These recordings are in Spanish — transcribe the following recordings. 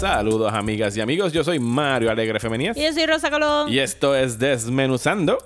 Saludos amigas y amigos, yo soy Mario Alegre Femenías Y yo soy Rosa Colón. y esto es Desmenuzando.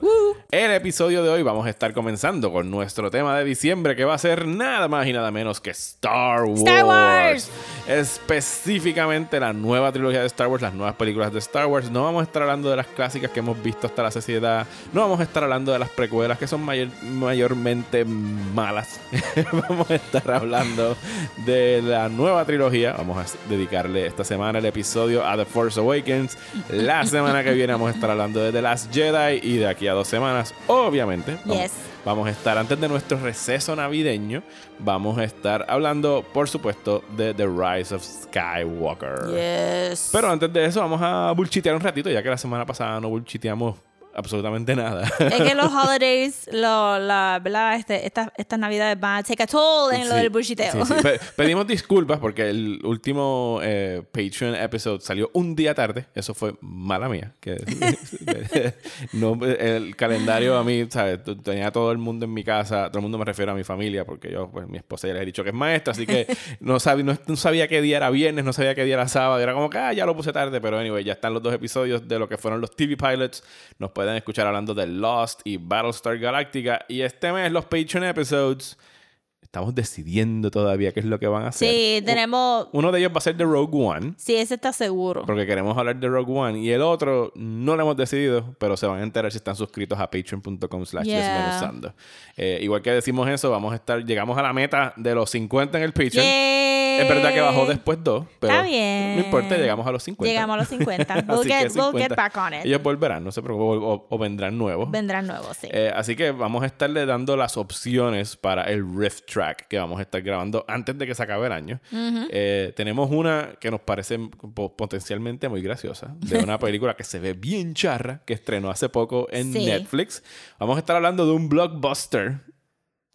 El episodio de hoy vamos a estar comenzando con nuestro tema de diciembre que va a ser nada más y nada menos que Star Wars. Star Wars. Específicamente la nueva trilogía de Star Wars, las nuevas películas de Star Wars. No vamos a estar hablando de las clásicas que hemos visto hasta la sociedad. No vamos a estar hablando de las precuelas que son mayor- mayormente malas. vamos a estar hablando de la nueva trilogía. Vamos a dedicarle esta semana el episodio a The Force Awakens. La semana que viene vamos a estar hablando de The Last Jedi. Y de aquí a dos semanas, obviamente, vamos, Yes. vamos a estar antes de nuestro receso navideño. Vamos a estar hablando, por supuesto, de The Rise of Skywalker. Yes. Pero antes de eso, vamos a bullchitear un ratito, ya que la semana pasada no bullchiteamos absolutamente nada. es que los holidays, lo, la, ¿verdad? Este, estas estas navidades van a take a toll en lo Sí, del bullshiteo. sí, sí. Pe- pedimos disculpas porque el último eh, Patreon episode salió un día tarde. Eso fue mala mía. Que, no, el calendario a mí, ¿sabes? Tenía todo el mundo en mi casa. Todo el mundo me refiero a mi familia porque yo, pues mi esposa ya les he dicho que es maestra. Así que no, sabía, no, no sabía qué día era viernes, no sabía qué día era sábado. Era como que, ah, ya lo puse tarde. Pero anyway, ya están los dos episodios de lo que fueron los TV pilots. Nos pueden escuchar hablando de Lost y Battlestar Galactica. Y este mes los Patreon episodes. Estamos decidiendo todavía qué es lo que van a hacer. Sí, tenemos... Uno de ellos va a ser de Rogue One, Sí, ese está seguro. porque queremos hablar de Rogue One. Y el otro no lo hemos decidido, pero se van a enterar si están suscritos a patreon.com slash Yeah. desmenuzando. Eh, igual que decimos eso, vamos a estar, llegamos a la meta de los 50 en el Patreon. Yay. Es verdad que bajó después dos, pero Está bien. no importa, llegamos a los 50. Llegamos a los 50. We'll Así get- que we'll 50. get back on it. Ellos volverán, no se preocupen, o, o vendrán nuevos. Vendrán nuevos, sí. Eh, así que vamos a estarle dando las opciones para el Rift Track que vamos a estar grabando antes de que se acabe el año. Eh, tenemos una que nos parece po- potencialmente muy graciosa, de una película que se ve bien charra, que estrenó hace poco en Sí. Netflix. Vamos a estar hablando de un blockbuster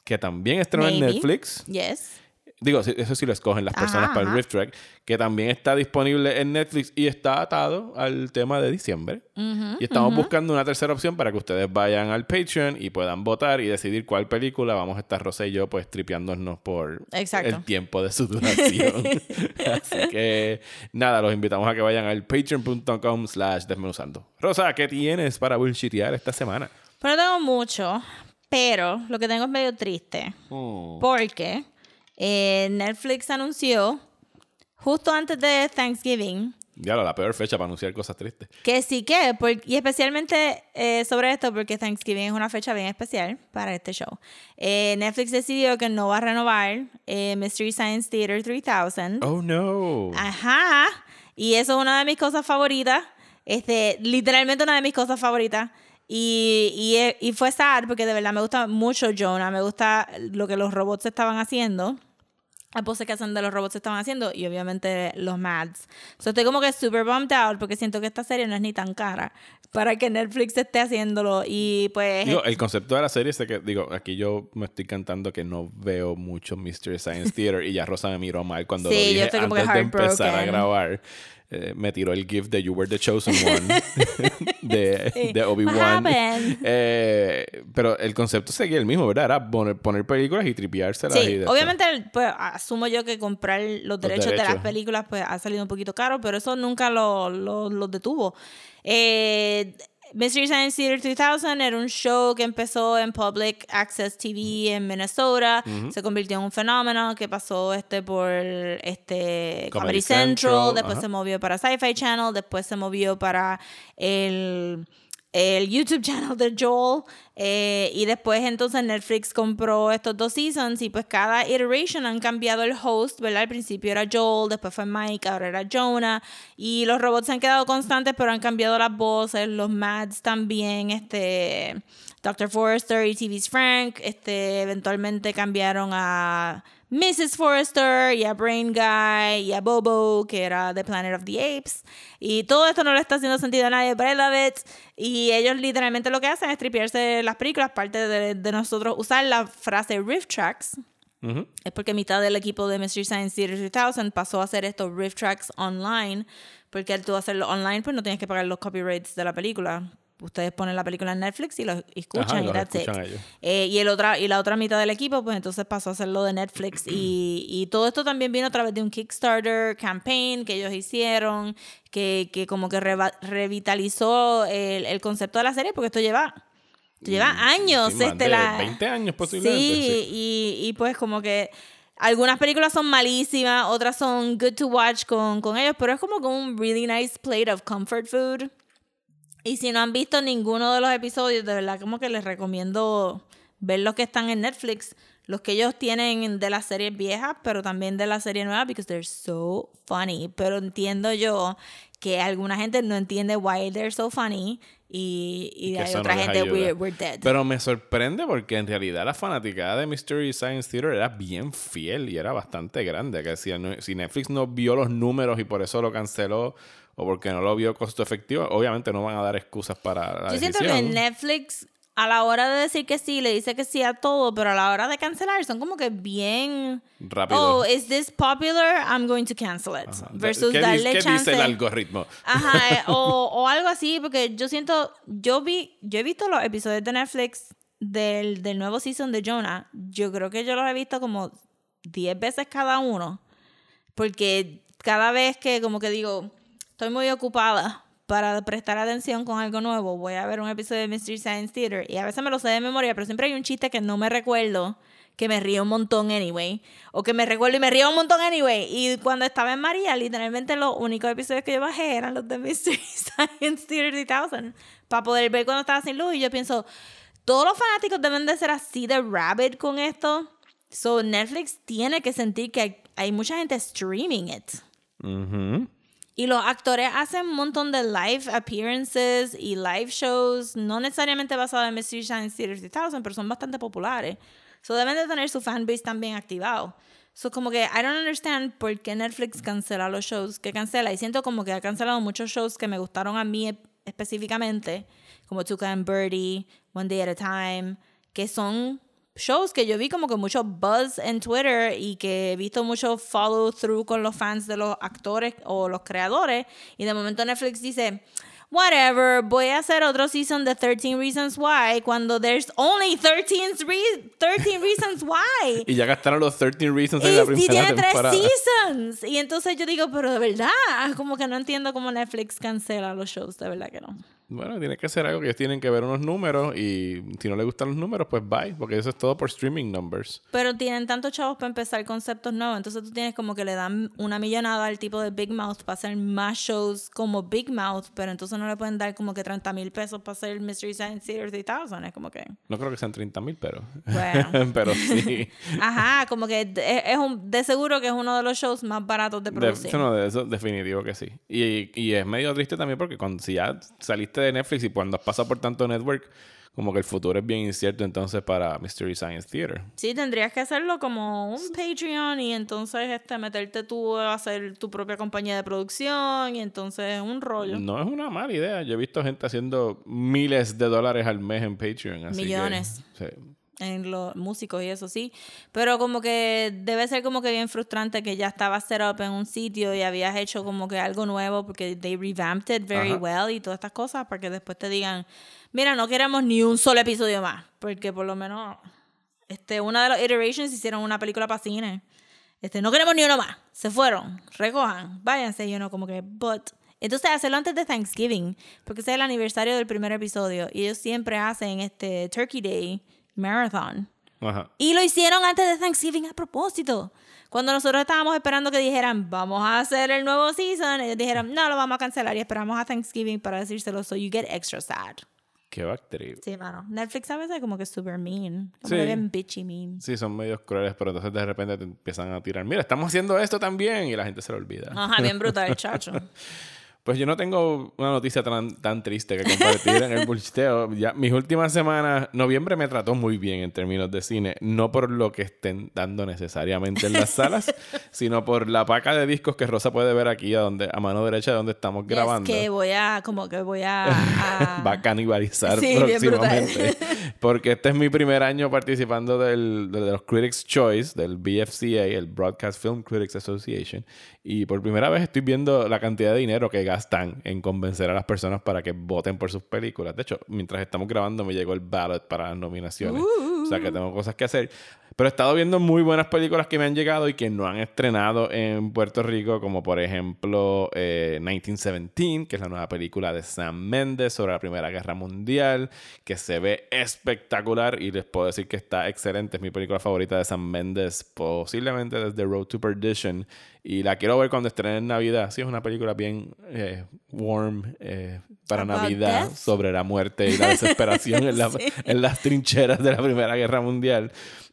que también estrenó en. Netflix. yes. Digo, eso sí lo escogen las personas Ajá, para el. Rift Track, que también está disponible en Netflix y está atado al tema de diciembre. y estamos buscando una tercera opción para que ustedes vayan al Patreon y puedan votar y decidir cuál película vamos a estar Rosé y yo pues tripeándonos por Exacto. el tiempo de su duración. Así que nada, los invitamos a que vayan al patreon.com slash desmenuzando. Rosa, ¿qué tienes para bullshitear esta semana? Pero no tengo mucho, pero lo que tengo es medio triste. Porque eh, Netflix anunció justo antes de Thanksgiving Ya la peor fecha para anunciar cosas tristes. que sí que, por- y especialmente eh, sobre esto, porque Thanksgiving es una fecha bien especial para este show. Eh, Netflix decidió que no va a renovar eh, Mystery Science Theater 3000. Oh no. Ajá. Y eso es una de mis cosas favoritas. Este, literalmente una de mis cosas favoritas. Y, y, y fue sad porque de verdad me gusta mucho Jonah. Me gusta lo que los robots estaban haciendo. La pose que hacen de los robots estaban haciendo. Y obviamente los Mads. So estoy como que super bummed out porque siento que esta serie no es ni tan cara para que Netflix esté haciéndolo. Y pues. Digo, el concepto de la serie es que, digo, aquí yo me estoy cantando que no veo mucho Mystery Science Theater y ya Rosa me miró mal cuando Sí, lo yo dije estoy como antes que de empezar a grabar. Eh, me tiró el gift de You Were the Chosen One de, Sí. de Obi-Wan. Eh, pero el concepto seguía el mismo, ¿verdad? Era poner, poner películas y tripeárselas. y Sí, de- obviamente, pues asumo yo que comprar los derechos, de las películas pues ha salido un poquito caro, pero eso nunca lo, lo, lo detuvo. Eh, Mystery Science Theater 3000 era un show que empezó en Public Access TV en Minnesota, se convirtió en un fenómeno que pasó este por este Comedy Comedy, Central, Central, después se movió para Sci-Fi Channel, después se movió para el el YouTube channel de Joel eh, y después entonces Netflix compró estos dos seasons y pues cada iteration han cambiado el host, ¿verdad? Al principio era Joel, después fue Mike, ahora era Jonah y los robots se han quedado constantes pero han cambiado las voces, los Mads también, este Dr. Forrester y TV's Frank, este eventualmente cambiaron a Mrs. Forrester, y a Brain Guy, y a Bobo, que era The Planet of the Apes. Y todo esto no le está haciendo sentido a nadie, but I love it. Y ellos literalmente lo que hacen es tripearse las películas, parte de, de nosotros usar la frase riff tracks. Ujú. Es porque mitad del equipo de Mystery Science Theater 3000 pasó a hacer estos riff tracks online. Porque al tú hacerlo online, pues no tienes que pagar los copyrights de la película. Ustedes ponen la película en Netflix y lo escuchan Ajá, y that's it. escuchan ellos. Eh, y, el otra, y la otra mitad del equipo, pues entonces pasó a hacerlo de Netflix. Y, y todo esto también vino a través de un Kickstarter campaign que ellos hicieron, que, que como que reva- revitalizó el, el concepto de la serie, porque esto lleva, esto lleva años. Mm, Sí, este, la, 20 años posiblemente. Sí, sí. Y, y pues como que algunas películas son malísimas, otras son good to watch con, con ellos, pero es como un really nice plate of comfort food. Y si no han visto ninguno de los episodios, de verdad como que les recomiendo ver los que están en Netflix, los que ellos tienen de las series viejas, pero también de la serie nueva, because they're so funny. Pero entiendo yo que alguna gente no entiende why they're so funny y, y hay no otra les gente, we're, we're dead. Pero me sorprende porque en realidad la fanaticada de Mystery Science Theater era bien fiel y era bastante grande. Que si, no- si Netflix no vio los números y por eso lo canceló o porque no lo vio costo efectivo, obviamente no van a dar excusas para la Yo siento que decisión. Netflix, a la hora de decir que sí, le dice que sí a todo, pero a la hora de cancelar son como que bien. Rápido. Oh, is this popular? I'm going to cancel it. Ajá. Versus ¿Qué, darle qué chance. dice el algoritmo? Ajá, eh, o, o algo así, porque yo siento, yo vi, yo he visto los episodios de Netflix del, del nuevo season de Jonah. Yo creo que yo los he visto como 10 veces cada uno. Porque cada vez que como que digo, estoy muy ocupada para prestar atención con algo nuevo, voy a ver un episodio de Mystery Science Theater. Y a veces me lo sé de memoria, pero siempre hay un chiste que no me recuerdo, que me río un montón anyway. O que me recuerdo y me río un montón anyway. Y cuando estaba en María, literalmente los únicos episodios que yo bajé eran los de Mystery Science Theater 3000. Para poder ver cuando estaba sin luz. Y yo pienso, todos los fanáticos deben de ser así de rabid con esto. So Netflix tiene que sentir que hay, mucha gente streaming it. Ujú. Y los actores hacen un montón de live appearances y live shows, no necesariamente basados en Mystery Science Theater 3000, pero son bastante populares. So deben de tener su fanbase también activado. So como que I don't understand por qué Netflix cancela los shows que cancela. Y siento como que ha cancelado muchos shows que me gustaron a mí específicamente, como Tuca and Birdie, One Day at a Time, que son shows que yo vi como que mucho buzz en Twitter y que he visto mucho follow through con los fans de los actores o los creadores. Y de momento Netflix dice whatever voy a hacer otro season de 13 Reasons Why cuando there's only 13, re- 13 Reasons Why. Y ya gastaron los 13 Reasons y, en la y primera tiene tres temporada. seasons. Y entonces yo digo pero de verdad como que no entiendo cómo Netflix cancela los shows de verdad que no Bueno, tiene que ser algo que ellos tienen que ver unos números y si no les gustan los números, pues bye, porque eso es todo por streaming numbers. Pero tienen tantos chavos para empezar conceptos nuevos. Entonces tú tienes como que le dan una millonada al tipo de Big Mouth para hacer más shows como Big Mouth, pero entonces no le pueden dar como que 30 mil pesos para hacer Mystery Science Theater 3000. Es como que. No creo que sean 30 mil, pero... Bueno. pero sí. Ajá, como que de- es un, de seguro que es uno de los shows más baratos de De, producir. eso no, de eso definitivo que sí. Y, y es medio triste también porque cuando si ya saliste de Netflix y cuando has pasado por tanto network, como que el futuro es bien incierto entonces para Mystery Science Theater. Sí, tendrías que hacerlo como un Patreon y entonces este meterte tú a hacer tu propia compañía de producción y entonces un rollo. No es una mala idea. Yo he visto gente haciendo miles de dólares al mes en Patreon. así que, Millones. sí. En los músicos y eso sí, pero como que debe ser como que bien frustrante que ya estabas set up en un sitio y habías hecho como que algo nuevo porque they revamped it very Ajá. well y todas estas cosas para que después te digan, mira, no queremos ni un solo episodio más, porque por lo menos este una de las iterations hicieron una película para cine. Este, no queremos ni uno más. Se fueron, recojan, váyanse y uno como que, but entonces hacerlo antes de Thanksgiving, porque ese es el aniversario del primer episodio y ellos siempre hacen este Turkey Day Marathon. Ajá. Y lo hicieron antes de Thanksgiving a propósito. Cuando nosotros estábamos esperando que dijeran, vamos a hacer el nuevo season, ellos dijeron, no, lo vamos a cancelar y esperamos a Thanksgiving para decírselo, so you get extra sad. Qué backtrip. Sí, mano. Netflix a veces como que es super mean. Como Sí. que bien bitchy mean. Sí, son medios crueles, pero entonces de repente te empiezan a tirar. Mira, estamos haciendo esto también y la gente se lo olvida. Ajá, bien brutal, chacho. Pues yo no tengo una noticia tan, tan triste que compartir en el bullshiteo. Ya, mis últimas semanas, noviembre me trató muy bien en términos de cine. No por lo que estén dando necesariamente en las salas, sino por la paca de discos que Rosa puede ver aquí a, donde, a mano derecha de donde estamos grabando. Es que voy a, como que voy a... a- Va a canibalizar Sí, próximamente. Porque este es mi primer año participando del, de, de los Critics' Choice, del BFCA, el Broadcast Film Critics Association. Y por primera vez estoy viendo la cantidad de dinero que gastan en convencer a las personas para que voten por sus películas. De hecho, mientras estamos grabando me llegó el ballot para las nominaciones. O sea que tengo cosas que hacer. Pero he estado viendo muy buenas películas que me han llegado y que no han estrenado en Puerto Rico, como por ejemplo eh, 1917, que es la nueva película de Sam Mendes sobre la Primera Guerra Mundial, que se ve espectacular y les puedo decir que está excelente. Es mi película favorita de Sam Mendes, posiblemente desde Road to Perdition. Y la quiero ver cuando estrene en Navidad. Sí, es una película bien eh, warm eh, para Navidad death. sobre la muerte y la desesperación en, la- en las trincheras de la Primera Guerra Mundial.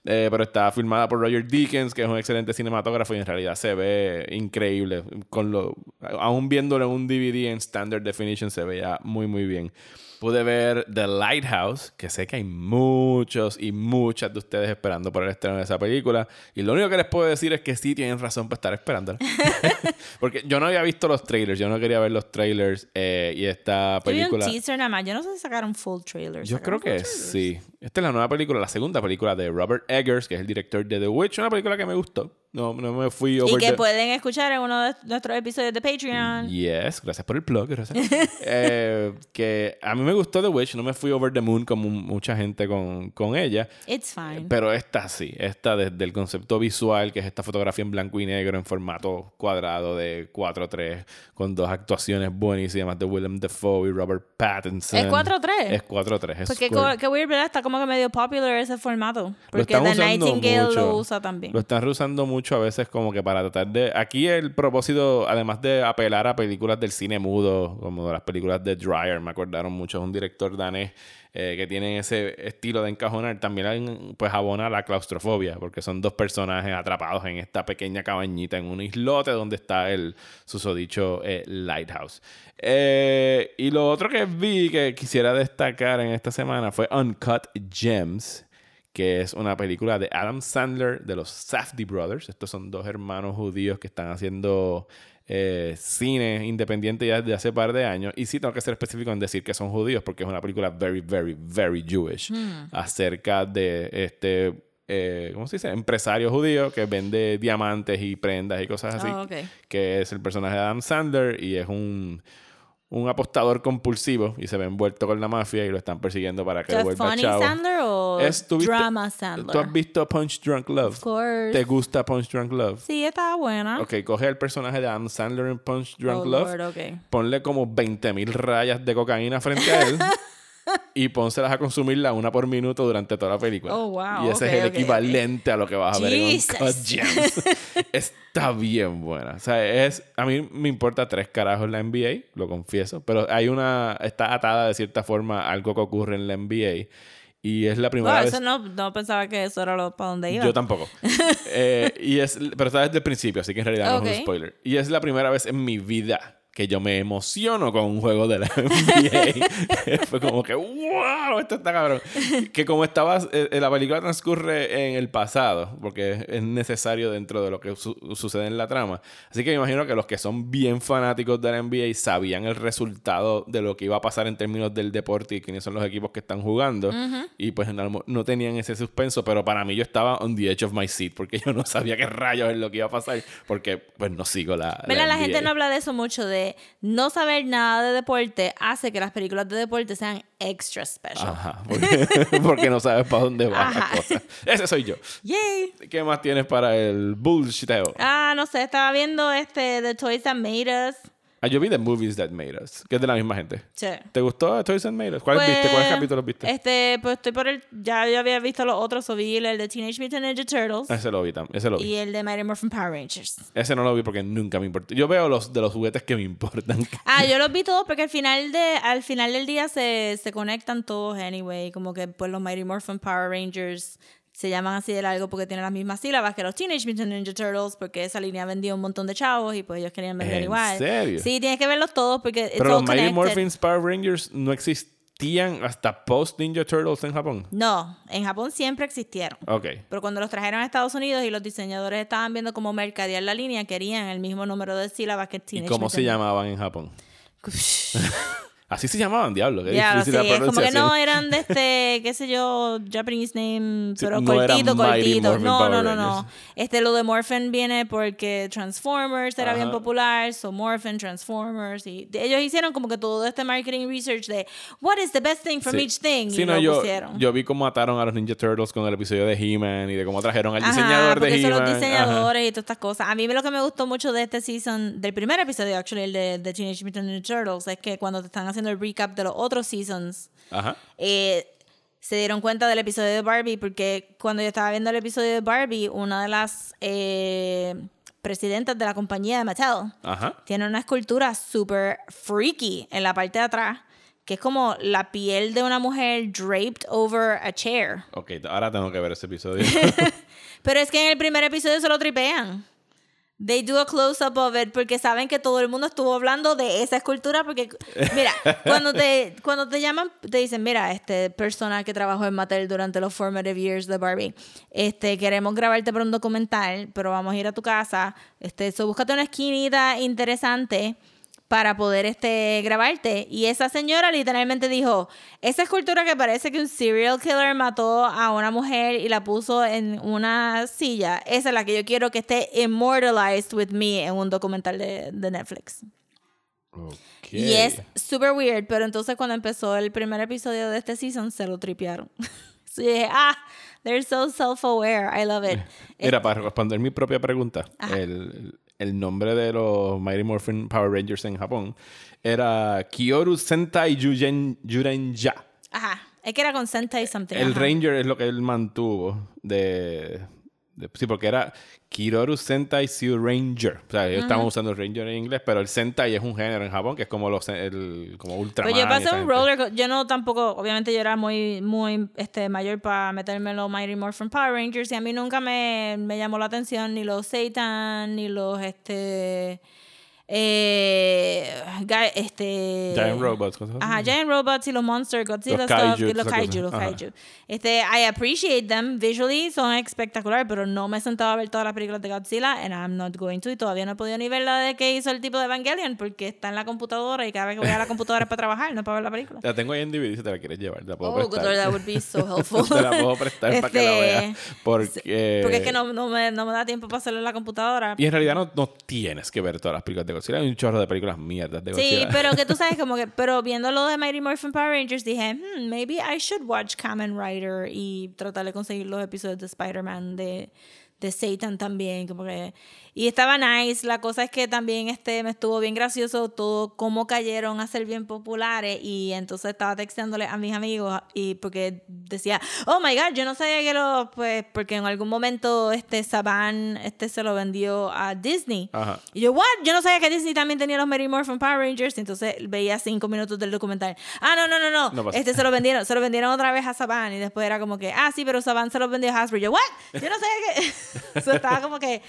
Eh, pero está filmada por Roger Deakins, que es un excelente cinematógrafo y en realidad se ve increíble. Con lo, aún viéndolo en un DVD en Standard Definition se veía muy, muy bien. Pude ver The Lighthouse, que sé que hay muchos y muchas de ustedes esperando por el estreno de esa película. Y lo único que les puedo decir es que sí tienen razón para estar esperándola. Porque yo no había visto los trailers, yo no quería ver los trailers. eh, y esta Yo vi un película... teaser nada más. Yo no sé si sacaron full trailers. Yo creo ¿Sacaron que trailers? sí. Esta es la nueva película, la segunda película de Robert Eggers, que es el director de The Witch, una película que me gustó. No, no me fui Y over que the... pueden escuchar en uno de nuestros episodios de Patreon. Yes, gracias por el plug, gracias. Eh, que a mí me gustó The Witch, no me fui over the moon como mucha gente con, con ella. It's fine. Pero esta sí, esta desde el concepto visual, que es esta fotografía en blanco y negro en formato cuadrado de 4-3, con dos actuaciones buenísimas de Willem Dafoe y Robert Pattinson. ¿Es 4:3? Es 4-3. es Porque co- qué weird, ¿verdad? Está como que medio popular ese formato. Porque The Nightingale mucho. lo usa también. Lo están usando mucho a veces como que para tratar de... Aquí el propósito, además de apelar a películas del cine mudo, como las películas de Dreyer, me acordaron mucho, es un director danés eh, que tiene ese estilo de encajonar, también pues abona la claustrofobia, porque son dos personajes atrapados en esta pequeña cabañita, en un islote donde está el susodicho eh, Lighthouse. Eh, y lo otro que vi que quisiera destacar en esta semana fue Uncut Gems que es una película de Adam Sandler de los Safdie Brothers. Estos son dos hermanos judíos que están haciendo eh, cine independiente ya desde hace par de años. Y sí tengo que ser específico en decir que son judíos porque es una película very, very, very Jewish acerca de este... eh, ¿Cómo se dice? Empresario judío que vende diamantes y prendas y cosas así. Oh. Que es el personaje de Adam Sandler y es un, un apostador compulsivo y se ve envuelto con la mafia y lo están persiguiendo para que ¿The vuelva Funny chavo. Sandler o Es- ¿tú viste- Drama Sandler? ¿Tú has visto Punch Drunk Love? Of course. ¿Te gusta Punch Drunk Love? Sí, estaba buena. Ok, coge el personaje de Adam Sandler en Punch Drunk Oh, Love, Lord, ok. ponle como 20.000 rayas de cocaína frente a él y pónselas a consumirla una por minuto durante toda la película. Oh, wow, Y ese es el equivalente a lo que vas a ver en. Uncut Gems. Está bien buena. O sea, es... A mí me importa tres carajos la NBA, lo confieso, pero hay una... Está atada de cierta forma a algo que ocurre en la NBA y es la primera Wow, vez... eso no, no pensaba que eso era lo para donde iba. Yo tampoco. Eh, y es, pero está desde el principio, así que en realidad no es un spoiler. Y es la primera vez en mi vida que yo me emociono con un juego de la NBA. Fue como que, wow, esto está cabrón. Que como estaba, eh, la película transcurre en el pasado, porque es necesario dentro de lo que su- sucede en la trama. Así que me imagino que los que son bien fanáticos de la NBA sabían el resultado de lo que iba a pasar en términos del deporte y quiénes son los equipos que están jugando. Y pues no, tenían ese suspenso, pero para mí yo estaba on the edge of my seat, porque yo no sabía qué rayos es lo que iba a pasar, porque pues no sigo la... ¿Verdad? La gente NBA. no habla de eso mucho, de no saber nada de deporte hace que las películas de deporte sean extra special. Ajá, porque, porque no sabes para dónde va la Ajá. cosa. Ese soy yo. Yay. ¿Qué más tienes para el bullshiteo? Ah, no sé, estaba viendo este The Toys That Made Us. Ah, yo vi The Movies That Made Us, que es de la misma gente. Sí. ¿Te gustó Toys That Made Us? ¿Cuáles viste? ¿Cuáles Pues, capítulos viste? Este, pues estoy por el. Ya yo había visto los otros, o vi el de Teenage Mutant Ninja Turtles Ese lo vi también. Ese lo vi. y el de Mighty Morphin Power Rangers. Ese no lo vi porque nunca me importó. Yo veo los de los juguetes que me importan. Ah, yo los vi todos porque al final de al final del día se, se conectan todos anyway, como que pues los Mighty Morphin Power Rangers se llaman así de largo porque tienen las mismas sílabas que los Teenage Mutant Ninja Turtles, porque esa línea vendía un montón de chavos y pues ellos querían vender ¿En igual. serio? Sí, tienes que verlos todos porque Pero los Mighty. Morphins Power Rangers no existían hasta post Ninja Turtles en Japón. No, en Japón siempre existieron. Ok. Pero cuando los trajeron a Estados Unidos y los diseñadores estaban viendo cómo mercadear la línea, querían el mismo número de sílabas que ¿Y Teenage cómo se Mutant- llamaban en Japón? Así se llamaban, diablo. Qué difícil sí, la es como que no eran de este, qué sé yo, Japanese name, Sí, pero no eran cortito, cortito. No, no, no, no. Este, lo de Morphin viene porque Transformers era bien Ajá. popular, so Morphin, Transformers, y ellos hicieron como que todo este marketing research de what is the best thing from Sí. each thing, Sí, y no, lo yo, pusieron. yo vi cómo mataron a los Ninja Turtles con el episodio de He-Man y de cómo trajeron al Ajá, diseñador de He-Man. los Ajá. diseñadores y todas estas cosas. A mí lo que me gustó mucho de este season, del primer episodio, actually, el de, de Teenage Mutant Ninja Turtles, es que cuando te están haciendo el recap de los otros seasons, Ajá. eh, se dieron cuenta del episodio de Barbie, porque cuando yo estaba viendo el episodio de Barbie, una de las eh, presidentas de la compañía de Mattel Ajá. tiene una escultura súper freaky en la parte de atrás, que es como la piel de una mujer draped over a chair. Ok, ahora tengo que ver ese episodio. Pero es que en el primer episodio se lo tripean. They do a close-up of it porque saben que todo el mundo estuvo hablando de esa escultura porque, mira, cuando te, cuando te llaman, te dicen, mira, este persona que trabajó en Mattel durante los formative years de Barbie, este, queremos grabarte para un documental, pero vamos a ir a tu casa, este, so búscate una esquinita interesante para poder este, grabarte. Y esa señora literalmente dijo, esa escultura que parece que un serial killer mató a una mujer y la puso en una silla, esa es la que yo quiero que esté immortalized with me en un documental de, de Netflix. Ok. Y es super weird, pero entonces cuando empezó el primer episodio de este season se lo tripearon. so dije, ah, they're so self-aware, I love it. Mira, para responder mi propia pregunta, el, el nombre de los Mighty Morphin Power Rangers en Japón era Kyoru Sentai Yugen, Yurenja. Ajá, es que era con Sentai something. El ajá. Ranger es lo que él mantuvo de- sí, porque era Kiroru Sentai Zyu Ranger. O sea, ellos estaban usando el Ranger en inglés, pero el Sentai es un género en Japón que es como los el como Ultraman. Pues yo pasé un gente. roller Yo no tampoco, obviamente yo era muy, muy este, mayor para meterme en los Mighty Morphin Power Rangers y a mí nunca me, me llamó la atención ni los Satan, ni los este. Eh, este Giant Robots. cosas así. Ajá, Giant Robots y los Monster, Godzilla Los stuff, kaiju, y los kaiju, los kaiju. Este, I appreciate them visually, son espectaculares, pero no me he sentado a ver todas las películas de Godzilla and I'm not going to y todavía no he podido ni ver la de que hizo el tipo de Evangelion porque está en la computadora y cada vez que voy a la computadora es para trabajar, no para ver la película. La tengo ahí en DVD si te la quieres llevar. Te la puedo Oh, good prestar. lord, that would be so helpful. te la puedo prestar para que la Este, veas. Porque, Porque es que no, no, me, no me da tiempo para hacerlo en la computadora. Y en realidad no, no tienes que ver todas las películas de Godzilla. Hay un chorro de películas mierdas de Sí, Godzilla. pero que tú sabes como que, pero viendo lo de Mighty Morphin Power Rangers dije, hmm, maybe I should watch Kamen Rider y tratar de conseguir los episodios de Spider-Man de, de Satan también, como que y estaba nice, la cosa es que también este me estuvo bien gracioso todo cómo cayeron a ser bien populares y entonces estaba texteándole a mis amigos y porque decía, "Oh my god, yo no sabía que lo pues porque en algún momento este Saban este se lo vendió a Disney." Ajá. Y yo, what? Yo no sabía que Disney también tenía los Mighty Morphin Power Rangers. Entonces veía cinco minutos del documental. Ah, no, no, no, no. Este se lo vendieron, se lo vendieron otra vez a Saban. Y después era como que, ah, sí, pero Saban se los vendió a Hasbro. Y yo, what? Yo no sabía que. so, estaba como que,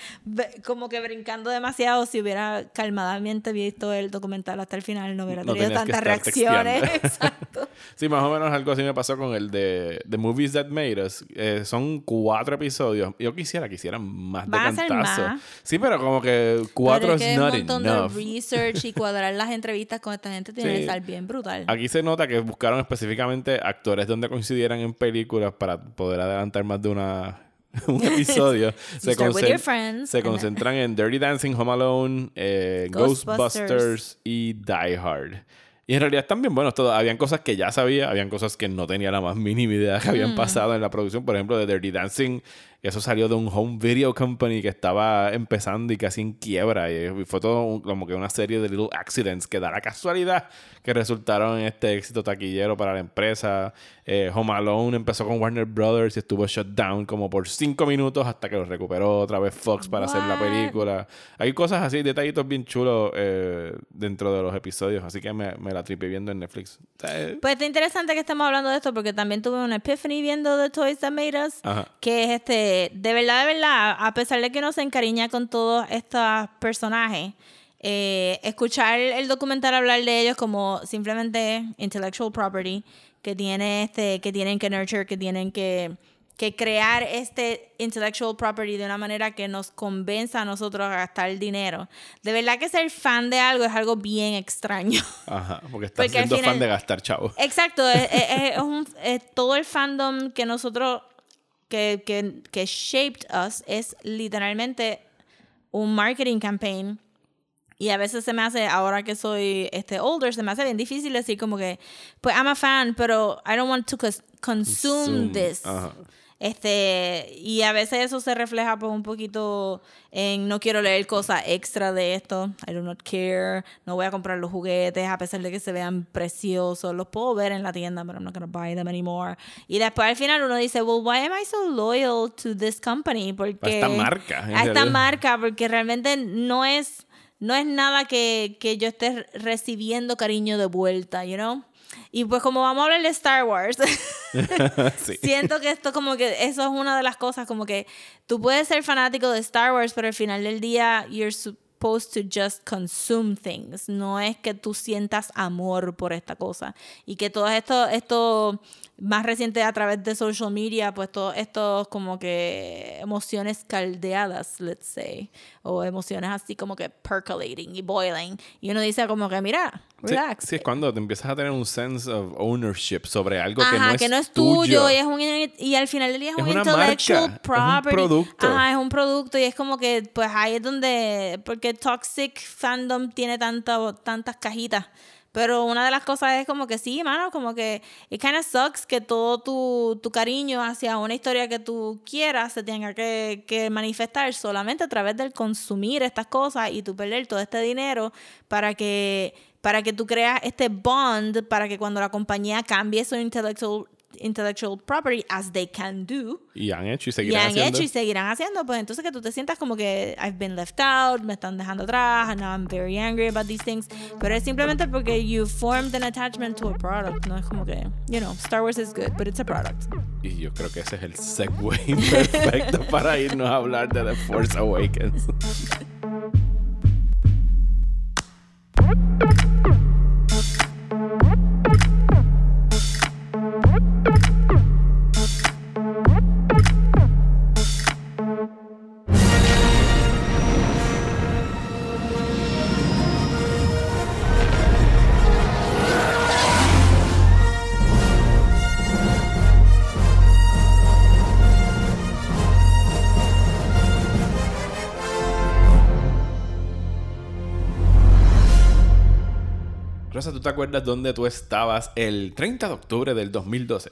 como que brincando demasiado. Si hubiera calmadamente visto el documental hasta el final, no hubiera No tenido tantas reacciones. Exacto. Sí, más o menos algo así me pasó con el de The Movies That Made Us. Eh, son cuatro episodios. Yo quisiera que hicieran más de Van cantazo. más. Sí, pero como que cuatro Pero es es que not un montón enough. de research y cuadrar las entrevistas con esta gente tiene Sí. que estar bien brutal. Aquí se nota que buscaron específicamente actores donde coincidieran en películas para poder adelantar más de una un episodio. se, se concentran en Dirty Dancing, Home Alone, eh, Ghostbusters. Ghostbusters y Die Hard. Y en realidad están bien buenos todos. Habían cosas que ya sabía, habían cosas que no tenía la más mínima idea que Mm. habían pasado en la producción. Por ejemplo, de Dirty Dancing, eso salió de un home video company que estaba empezando y casi en quiebra. Y fue todo un- como que una serie de little accidents que da la casualidad que resultaron en este éxito taquillero para la empresa. Eh, Home Alone empezó con Warner Brothers y estuvo shut down como por cinco minutos hasta que lo recuperó otra vez Fox para hacer la película. Hay cosas así, detallitos bien chulos eh, dentro de los episodios, así que me, me la tripé viendo en Netflix. Eh, Pues está interesante que estemos hablando de esto porque también tuve una epiphany viendo The Toys That Made Us. Ajá. Que es este, de verdad, de verdad, a pesar de que uno se encariña con todos estos personajes, eh, escuchar el documental hablar de ellos como simplemente intellectual property, que tiene este, que tienen que nurture, que tienen que, que crear este intellectual property de una manera que nos convenza a nosotros a gastar dinero. De verdad que ser fan de algo es algo bien extraño. Ajá, porque estás Porque siendo final- fan de gastar, chavo. Exacto, es, es- es un- es todo el fandom que nosotros, que, que, que shaped us, es literalmente un marketing campaign. Y a veces se me hace, ahora que soy este older, se me hace bien difícil decir como que, pues I'm a fan, pero I don't want to cons- consume Consume, this. ajá. Este, y a veces eso se refleja pues un poquito en no quiero leer cosas extra de esto. I do not care. No voy a comprar los juguetes a pesar de que se vean preciosos. Los puedo ver en la tienda, pero I'm not gonna buy them anymore. Y después al final uno dice, well, why am I so loyal to this company? Porque A esta marca, A esta marca, porque realmente no es no es nada que, que yo esté recibiendo cariño de vuelta, you know? Y pues como vamos a hablar de Star Wars, sí. siento que esto como que eso es una de las cosas como que tú puedes ser fanático de Star Wars pero al final del día you're supposed to just consume things no es que tú sientas amor por esta cosa y que todo esto esto más reciente a través de social media pues todo esto como que emociones caldeadas let's say o emociones así como que percolating y boiling y uno dice como que mira Sí, relax sí, es cuando te empiezas a tener un sense of ownership sobre algo que, Ajá, no es, tuyo, y es un y al final del día es, Es un intellectual marca, es un property. producto. Ajá, es un producto y es como que pues ahí es donde porque toxic fandom tiene tanta, tantas cajitas. Pero una de las cosas es como que sí, mano, como que it kind of sucks que todo tu, tu cariño hacia una historia que tú quieras se tenga que, que manifestar solamente a través del consumir estas cosas y tú perder todo este dinero para que para que tú creas este bond para que cuando la compañía cambie su intellectual intellectual property as they can do. Y han hecho y y seguirán han haciendo. hecho y seguirán haciendo. Pues entonces que tú te sientas como que I've been left out me están dejando atrás and now I'm very angry about these things. Pero es simplemente porque you formed an attachment to a product. No es como que you know Star Wars is good but it's a product. Y yo creo que ese es el segue perfecto para irnos a hablar de The Force Awakens. te acuerdas dónde tú estabas el 30 de octubre del 2012?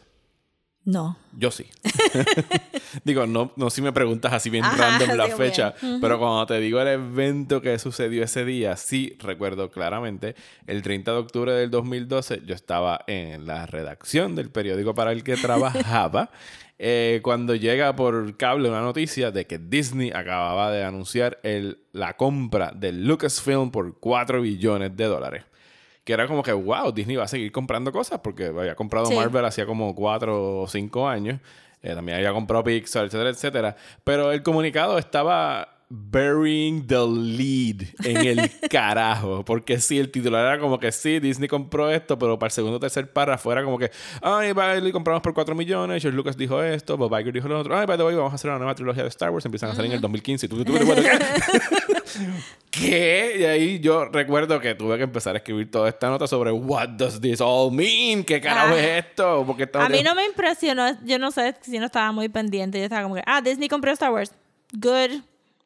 no Yo sí. digo, no, no si me preguntas así bien Ajá, random la fecha, pero cuando te digo el evento que sucedió ese día, sí recuerdo claramente. El 30 de octubre del 2012 yo estaba en la redacción del periódico para el que trabajaba. eh, cuando llega por cable una noticia de que Disney acababa de anunciar el, la compra de Lucasfilm por 4 billones de dólares. Que era como que, wow, Disney va a seguir comprando cosas porque había comprado Sí. Marvel hacía como cuatro o cinco años. Eh, también había comprado Pixar, etcétera, etcétera. Pero el comunicado estaba burying the lead en el carajo. Porque sí, el titular era como que sí, Disney compró esto, pero para el segundo o tercer párrafo era como que, ay, Bailey compramos por 4 millones, George Lucas dijo esto, Bob Iger dijo lo otro, ay, by the way, vamos a hacer una nueva trilogía de Star Wars, empiezan a salir en el 2015. Y tú, tú, tú, tú, bueno, ¿qué? Y ahí yo recuerdo que tuve que empezar a escribir toda esta nota sobre what does this all mean? ¿Qué carajo Ah. es esto? Porque a mí no me impresionó yo no sé si no estaba muy pendiente yo estaba como que ah Disney compró Star Wars good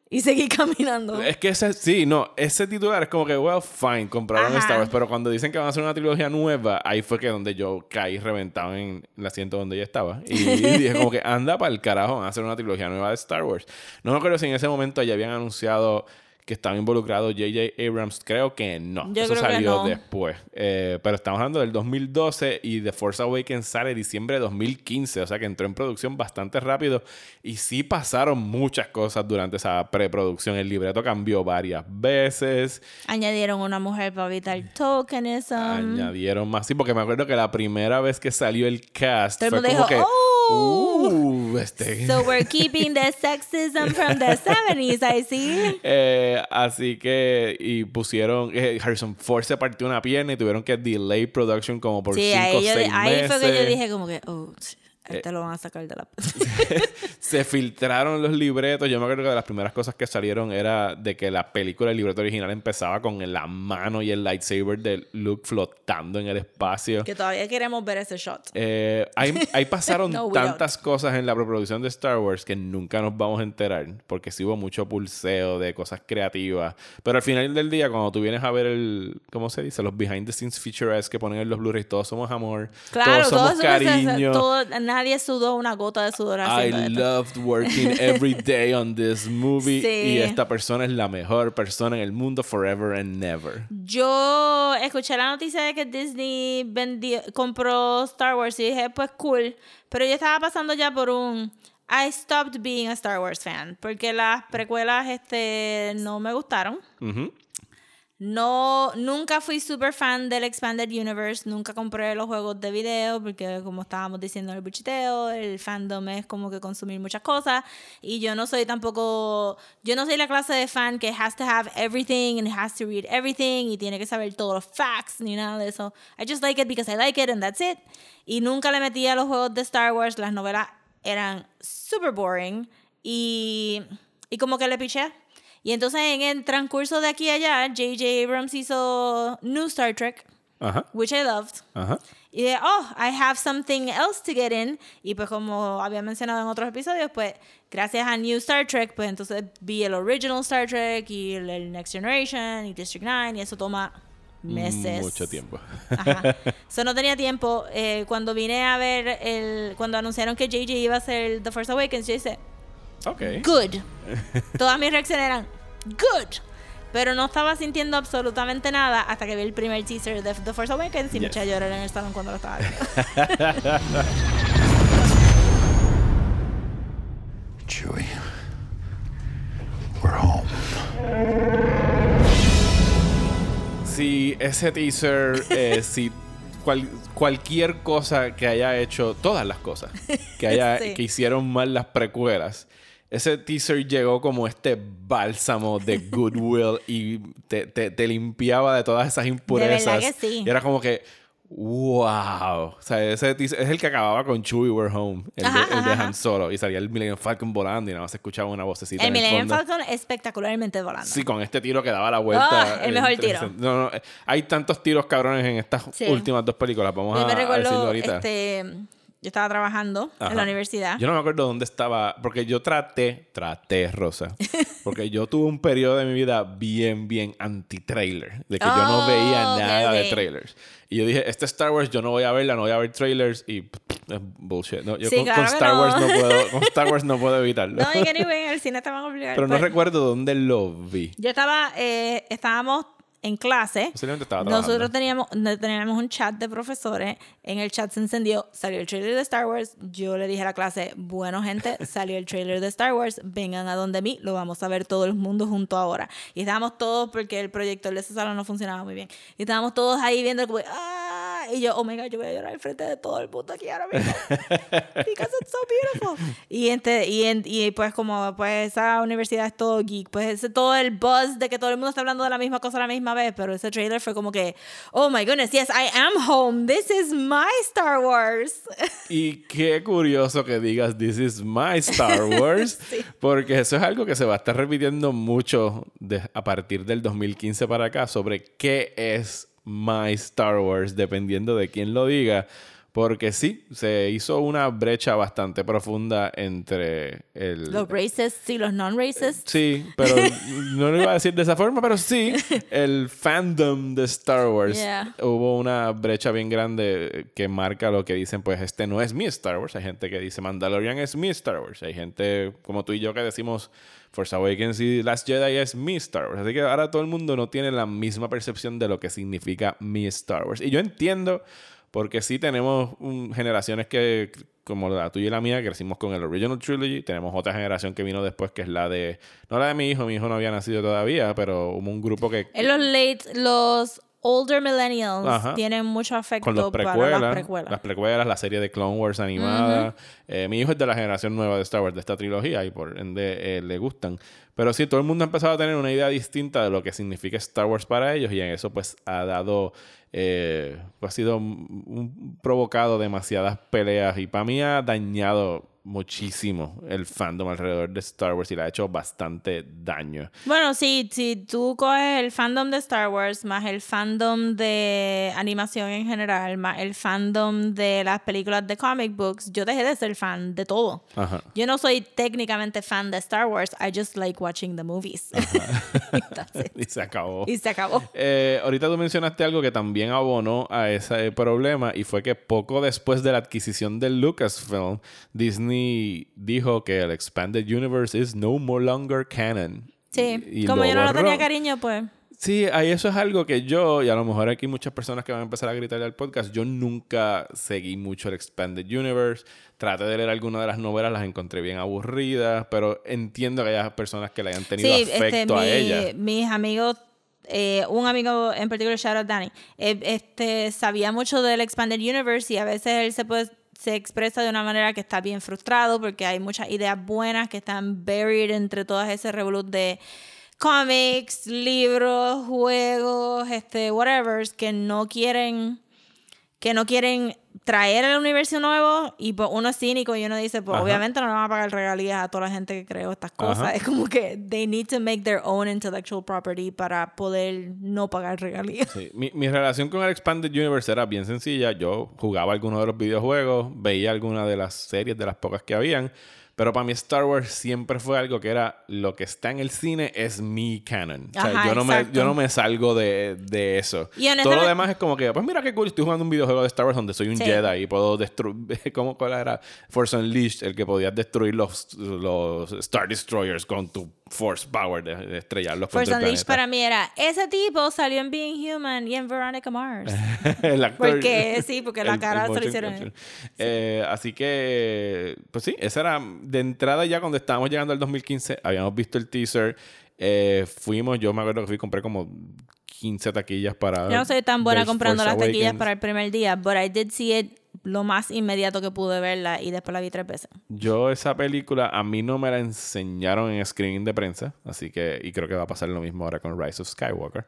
y seguí caminando. Es que ese, sí, no, ese titular es como que, well, fine, compraron Ajá. Star Wars, pero cuando dicen que van a hacer una trilogía nueva, ahí fue que donde yo caí reventado en el asiento donde yo estaba. Y dije como que, anda para el carajo, van a hacer una trilogía nueva de Star Wars. No me acuerdo si en ese momento ya habían anunciado que estaba involucrado J.J. Abrams. Creo que no. Yo Eso salió no. después. Eh, pero estamos hablando del 2012 y The Force Awakens sale diciembre de 2015. O sea que entró en producción bastante rápido. Y sí pasaron muchas cosas durante esa preproducción. El libreto cambió varias veces. Añadieron una mujer para evitar tokenism. Añadieron más. Sí, porque me acuerdo que la primera vez que salió el cast Todo fue como dijo, que... "Oh". "Uh, este... So we're keeping the sexism from the 70s, I see. Eh, así que, y pusieron, eh, Harrison Ford se partió una pierna y tuvieron que delay production como por Sí, 5 ahí, o yo- 6 ahí meses. fue que yo dije como que, oh, Eh, este lo van a sacar de la... se filtraron los libretos. Yo me acuerdo que de las primeras cosas que salieron era de que la película, el libreto original empezaba con la mano y el lightsaber de Luke flotando en el espacio. que todavía queremos ver ese shot. Eh, ahí, ahí pasaron No, tantas cosas en la preproducción de Star Wars que nunca nos vamos a enterar, porque sí hubo mucho pulseo de cosas creativas. Pero al final del día, cuando tú vienes a ver el, ¿cómo se dice? Los behind the scenes features que ponen en los Blu-rays, todos somos amor, Claro, todos todo somos se- cariño. todo- nadie sudó una gota de sudor I esto. loved working every day on this movie Sí. y esta persona es la mejor persona en el mundo forever and never. Yo escuché la noticia de que Disney vendió, compró Star Wars y dije, pues cool. Pero yo estaba pasando ya por un... I stopped being a Star Wars fan. Porque las precuelas este, no me gustaron. No, nunca fui super fan del Expanded Universe, nunca compré los juegos de video porque como estábamos diciendo en el buchiteo, el fandom es como que consumir muchas cosas y yo no soy tampoco, yo no soy la clase de fan que has to have everything and has to read everything y tiene que saber todos los facts ni nada de eso. I just like it because I like it and that's it. Y nunca le metí a los juegos de Star Wars, las novelas eran super boring y, y como que le piché. Y entonces en el transcurso de aquí y allá, J.J. Abrams hizo New Star Trek, Ajá, which I loved. ajá. Y de, oh, I have something else to get in. Y pues como había mencionado en otros episodios, pues gracias a New Star Trek, pues entonces vi el original Star Trek y el, Next Generation y District 9 y eso toma meses. Mucho tiempo. Ajá. So no tenía tiempo. Eh, cuando vine a ver, el, cuando anunciaron que JJ iba a ser The Force Awakens, yo dije, Ok. good. Todas mis reacciones eran good. Pero no estaba sintiendo absolutamente nada hasta que vi el primer teaser de The Force Awakens y me Yes. eché a llorar en el salón cuando lo estaba viendo. Chewie. We're home. Si ese teaser, eh, si cual- cualquier cosa que haya hecho, todas las cosas que, haya, Sí. que hicieron mal las precuelas, ese teaser llegó como este bálsamo de goodwill y te, te- te limpiaba de todas esas impurezas. que sí. Y era como que, wow. O sea, ese teaser es el que acababa con Chewie We're Home, el, Ajá, de, el de ajá, Han Solo. Y salía el Millennium Falcon volando y nada más se escuchaba una vocecita. el en el Millennium fondo. Falcon espectacularmente volando. Sí, con este tiro que daba la vuelta. Ah, el mejor entre- tiro. No, no, eh, hay tantos tiros cabrones en estas Sí. últimas dos películas. Vamos Yo a, me a decirlo recuerdo, ahorita. este, yo estaba trabajando Ajá. en la universidad. Yo no me acuerdo dónde estaba, porque yo traté, traté, Rosa, porque yo tuve un periodo de mi vida bien, bien anti-trailer, de que yo no Oh, veía nada de ok. trailers. Y yo dije, este Star Wars yo no voy a verla, no voy a ver trailers y es bullshit. No, yo Sí, con, claro con Star no. Wars no puedo, con Star Wars no puedo evitarlo. No, y que anyway, en el cine estaban obligados. Pero no Pues, recuerdo dónde lo vi. Yo estaba, eh, estábamos en clase. Nosotros teníamos, teníamos un chat de profesores. En el chat se encendió, salió el trailer de Star Wars. Yo le dije a la clase, bueno, gente, salió el trailer de Star Wars. Vengan a donde mí, lo vamos a ver todo el mundo junto ahora. Y estábamos todos, porque el proyector de esa sala no funcionaba muy bien. Y estábamos todos ahí viendo como, ¡ah! Y yo, oh my god, yo voy a llorar al frente de todo el mundo aquí ahora mismo. Because it's so beautiful. Y, ente- y, en- y pues como pues esa universidad es todo geek, pues ese todo el buzz de que todo el mundo está hablando de la misma cosa a la misma vez, pero ese trailer fue como que, oh my goodness, yes, I am home. This is my Star Wars. Y qué curioso que digas, this is my Star Wars, porque eso es algo que se va a estar repitiendo mucho de- a partir del 2015 para acá sobre qué es my Star Wars, dependiendo de quién lo diga. Porque sí, se hizo una brecha bastante profunda entre el... Los racists y los non-racists. Sí, pero no lo iba a decir de esa forma, pero sí, el fandom de Star Wars. Yeah. Hubo una brecha bien grande que marca lo que dicen, pues este no es mi Star Wars. Hay gente que dice Mandalorian es mi Star Wars. Hay gente como tú y yo que decimos Force Awakens y Last Jedi es mi Star Wars. Así que ahora todo el mundo no tiene la misma percepción de lo que significa mi Star Wars. Y yo entiendo, porque sí tenemos un- generaciones que, como la tuya y la mía, crecimos con el Original Trilogy. Tenemos otra generación que vino después, que es la de, no la de mi hijo, mi hijo no había nacido todavía, pero hubo un grupo que... En los late, los older millennials Ajá. tienen mucho afecto con los para las precuelas. las precuelas, la serie de Clone Wars animada. Eh, mi hijo es de la generación nueva de Star Wars, de esta trilogía, y por ende eh, le gustan. Pero sí, todo el mundo ha empezado a tener una idea distinta de lo que significa Star Wars para ellos, y en eso pues ha dado, eh, pues, ha sido un- un- provocado demasiadas peleas, y para mí ha dañado muchísimo el fandom alrededor de Star Wars y le ha hecho bastante daño. Bueno, sí, si tú coges el fandom de Star Wars, más el fandom de animación en general, más el fandom de las películas de comic books, yo dejé de ser fan de todo. Ajá. Yo no soy técnicamente fan de Star Wars, I just like watching the movies. Y se acabó. y se acabó. Eh, ahorita tú mencionaste algo que también abonó a ese problema y fue que poco después de la adquisición de Lucasfilm, Disney dijo que el Expanded Universe is no more longer canon. Sí, Y- y como lo yo no borró. tenía cariño, pues... Sí, ahí eso es algo que yo, y a lo mejor aquí hay muchas personas que van a empezar a gritarle al podcast, yo nunca seguí mucho el Expanded Universe, traté de leer algunas de las novelas, las encontré bien aburridas, pero entiendo que haya personas que le hayan tenido Sí, este, afecto a mi- ella. mis amigos, eh, un amigo en particular, shout out Danny, eh, este, sabía mucho del Expanded Universe y a veces él se puede se expresa de una manera que está bien frustrado porque hay muchas ideas buenas que están buried entre todas ese revolut de cómics, libros, juegos, este, whatever, que no quieren que no quieren traer al universo nuevo y pues uno es cínico y uno dice, pues Ajá. obviamente no le van a pagar regalías a toda la gente que creó estas cosas. Ajá. Es como que they need to make their own intellectual property para poder no pagar regalías. Sí, Mi, mi relación con el Expanded Universe era bien sencilla. Yo jugaba algunos de los videojuegos, veía algunas de las series, de las pocas que habían. Pero para mí Star Wars siempre fue algo que era lo que está en el cine es mi canon. O sea, yo, no me, yo no me salgo de, de eso. Y Todo lo honestamente- demás es como que, pues mira qué cool, estoy jugando un videojuego de Star Wars donde soy un Sí. Jedi y puedo destruir, ¿cómo cuál era? Force Unleashed, el que podías destruir los, los Star Destroyers con tu Force Power de, de estrellarlos Force contra el Unleashed planeta. para mí era, ese tipo salió en Being Human y en Veronica Mars. el actor. Porque, sí, porque la cara se lo hicieron. Eh, así que, pues sí, esa era de entrada ya cuando estábamos llegando al 2015, habíamos visto el teaser, eh, fuimos, yo me acuerdo que fui compré como 15 taquillas para... Yo no soy tan buena comprando Force las taquillas Awakens. para el primer día, but I did see it lo más inmediato que pude verla y después la vi tres veces. Yo esa película a mí no me la enseñaron en screening de prensa, así que, y creo que va a pasar lo mismo ahora con Rise of Skywalker,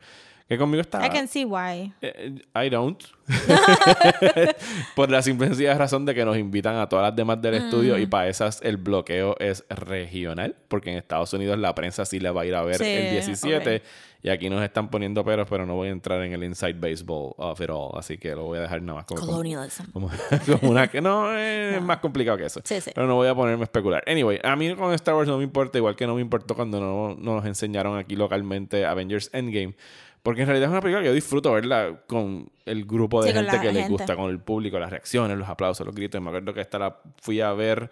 que conmigo está... I can see why. Eh, I don't. Por la simple razón de que nos invitan a todas las demás del estudio Mm. y para esas el bloqueo es regional, porque en Estados Unidos la prensa sí la va a ir a ver Sí, el 17 ok. y aquí nos están poniendo peros, pero no voy a entrar en el inside baseball of it all, así que lo voy a dejar nada más como, Colonialism. como- como una que no es más complicado que eso. Sí, sí. Pero no voy a ponerme a especular. Anyway, a mí con Star Wars no me importa, igual que no me importó cuando no, no nos enseñaron aquí localmente Avengers Endgame. Porque en realidad es una película que yo disfruto verla con el grupo de Sí, gente que les gente. gusta, con el público, las reacciones, los aplausos, los gritos. Me acuerdo que esta la fui a ver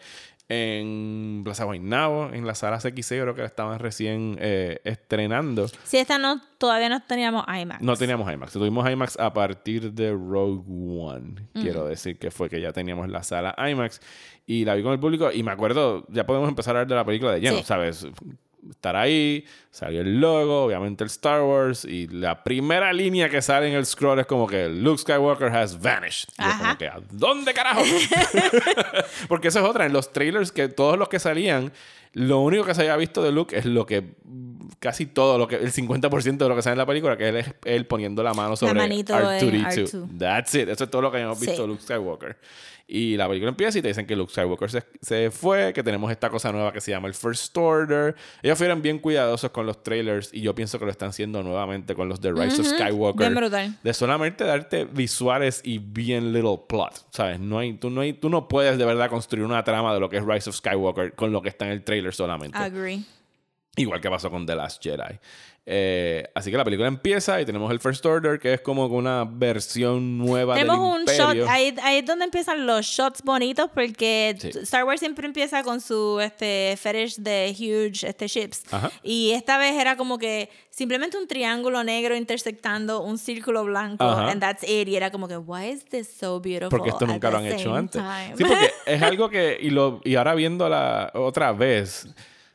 en Plaza Guaynabo, en la sala CX, creo que la estaban recién eh, estrenando. Si esta no, todavía no teníamos IMAX. No teníamos IMAX. Tuvimos IMAX a partir de Rogue One. Quiero decir que fue que ya teníamos la sala IMAX. Y la vi con el público. Y me acuerdo, ya podemos empezar a hablar de la película de lleno, Sí. ¿sabes? Estar ahí, salió el logo, obviamente el Star Wars. Y la primera línea que sale en el scroll es como que Luke Skywalker has vanished. Y yo Ajá. como que, ¿a dónde carajo? Porque esa es otra. En los trailers, que todos los que salían Lo único que se había visto de Luke es lo que casi todo lo que el 50% de lo que sale en la película que él es él poniendo la mano sobre en R2D2. R2. That's it. Eso es todo lo que habíamos visto Sí. de Luke Skywalker. Y la película empieza y te dicen que Luke Skywalker se, se fue, que tenemos esta cosa nueva que se llama el First Order. Ellos fueron bien cuidadosos con los trailers y yo pienso que lo están haciendo nuevamente con los The Rise of Skywalker. Bien brutal. De solamente darte visuales y bien little plot, ¿sabes? No hay, tú, no hay, tú no puedes de verdad construir una trama de lo que es Rise of Skywalker con lo que está en el trailer solamente. Agree. Igual que pasó con The Last Jedi. Eh, así que la película empieza y tenemos el First Order, que es como una versión nueva Tenemos del un Imperio. shot, ahí, ahí es donde empiezan los shots bonitos porque Sí. Star Wars siempre empieza con su este fetish de huge este ships. Ajá. Y esta vez era como que simplemente un triángulo negro intersectando un círculo blanco Ajá. and that's it y era como que why is this so beautiful Porque esto nunca lo han hecho same antes. time? Sí, porque es algo que. Y, lo, y ahora viéndola otra vez.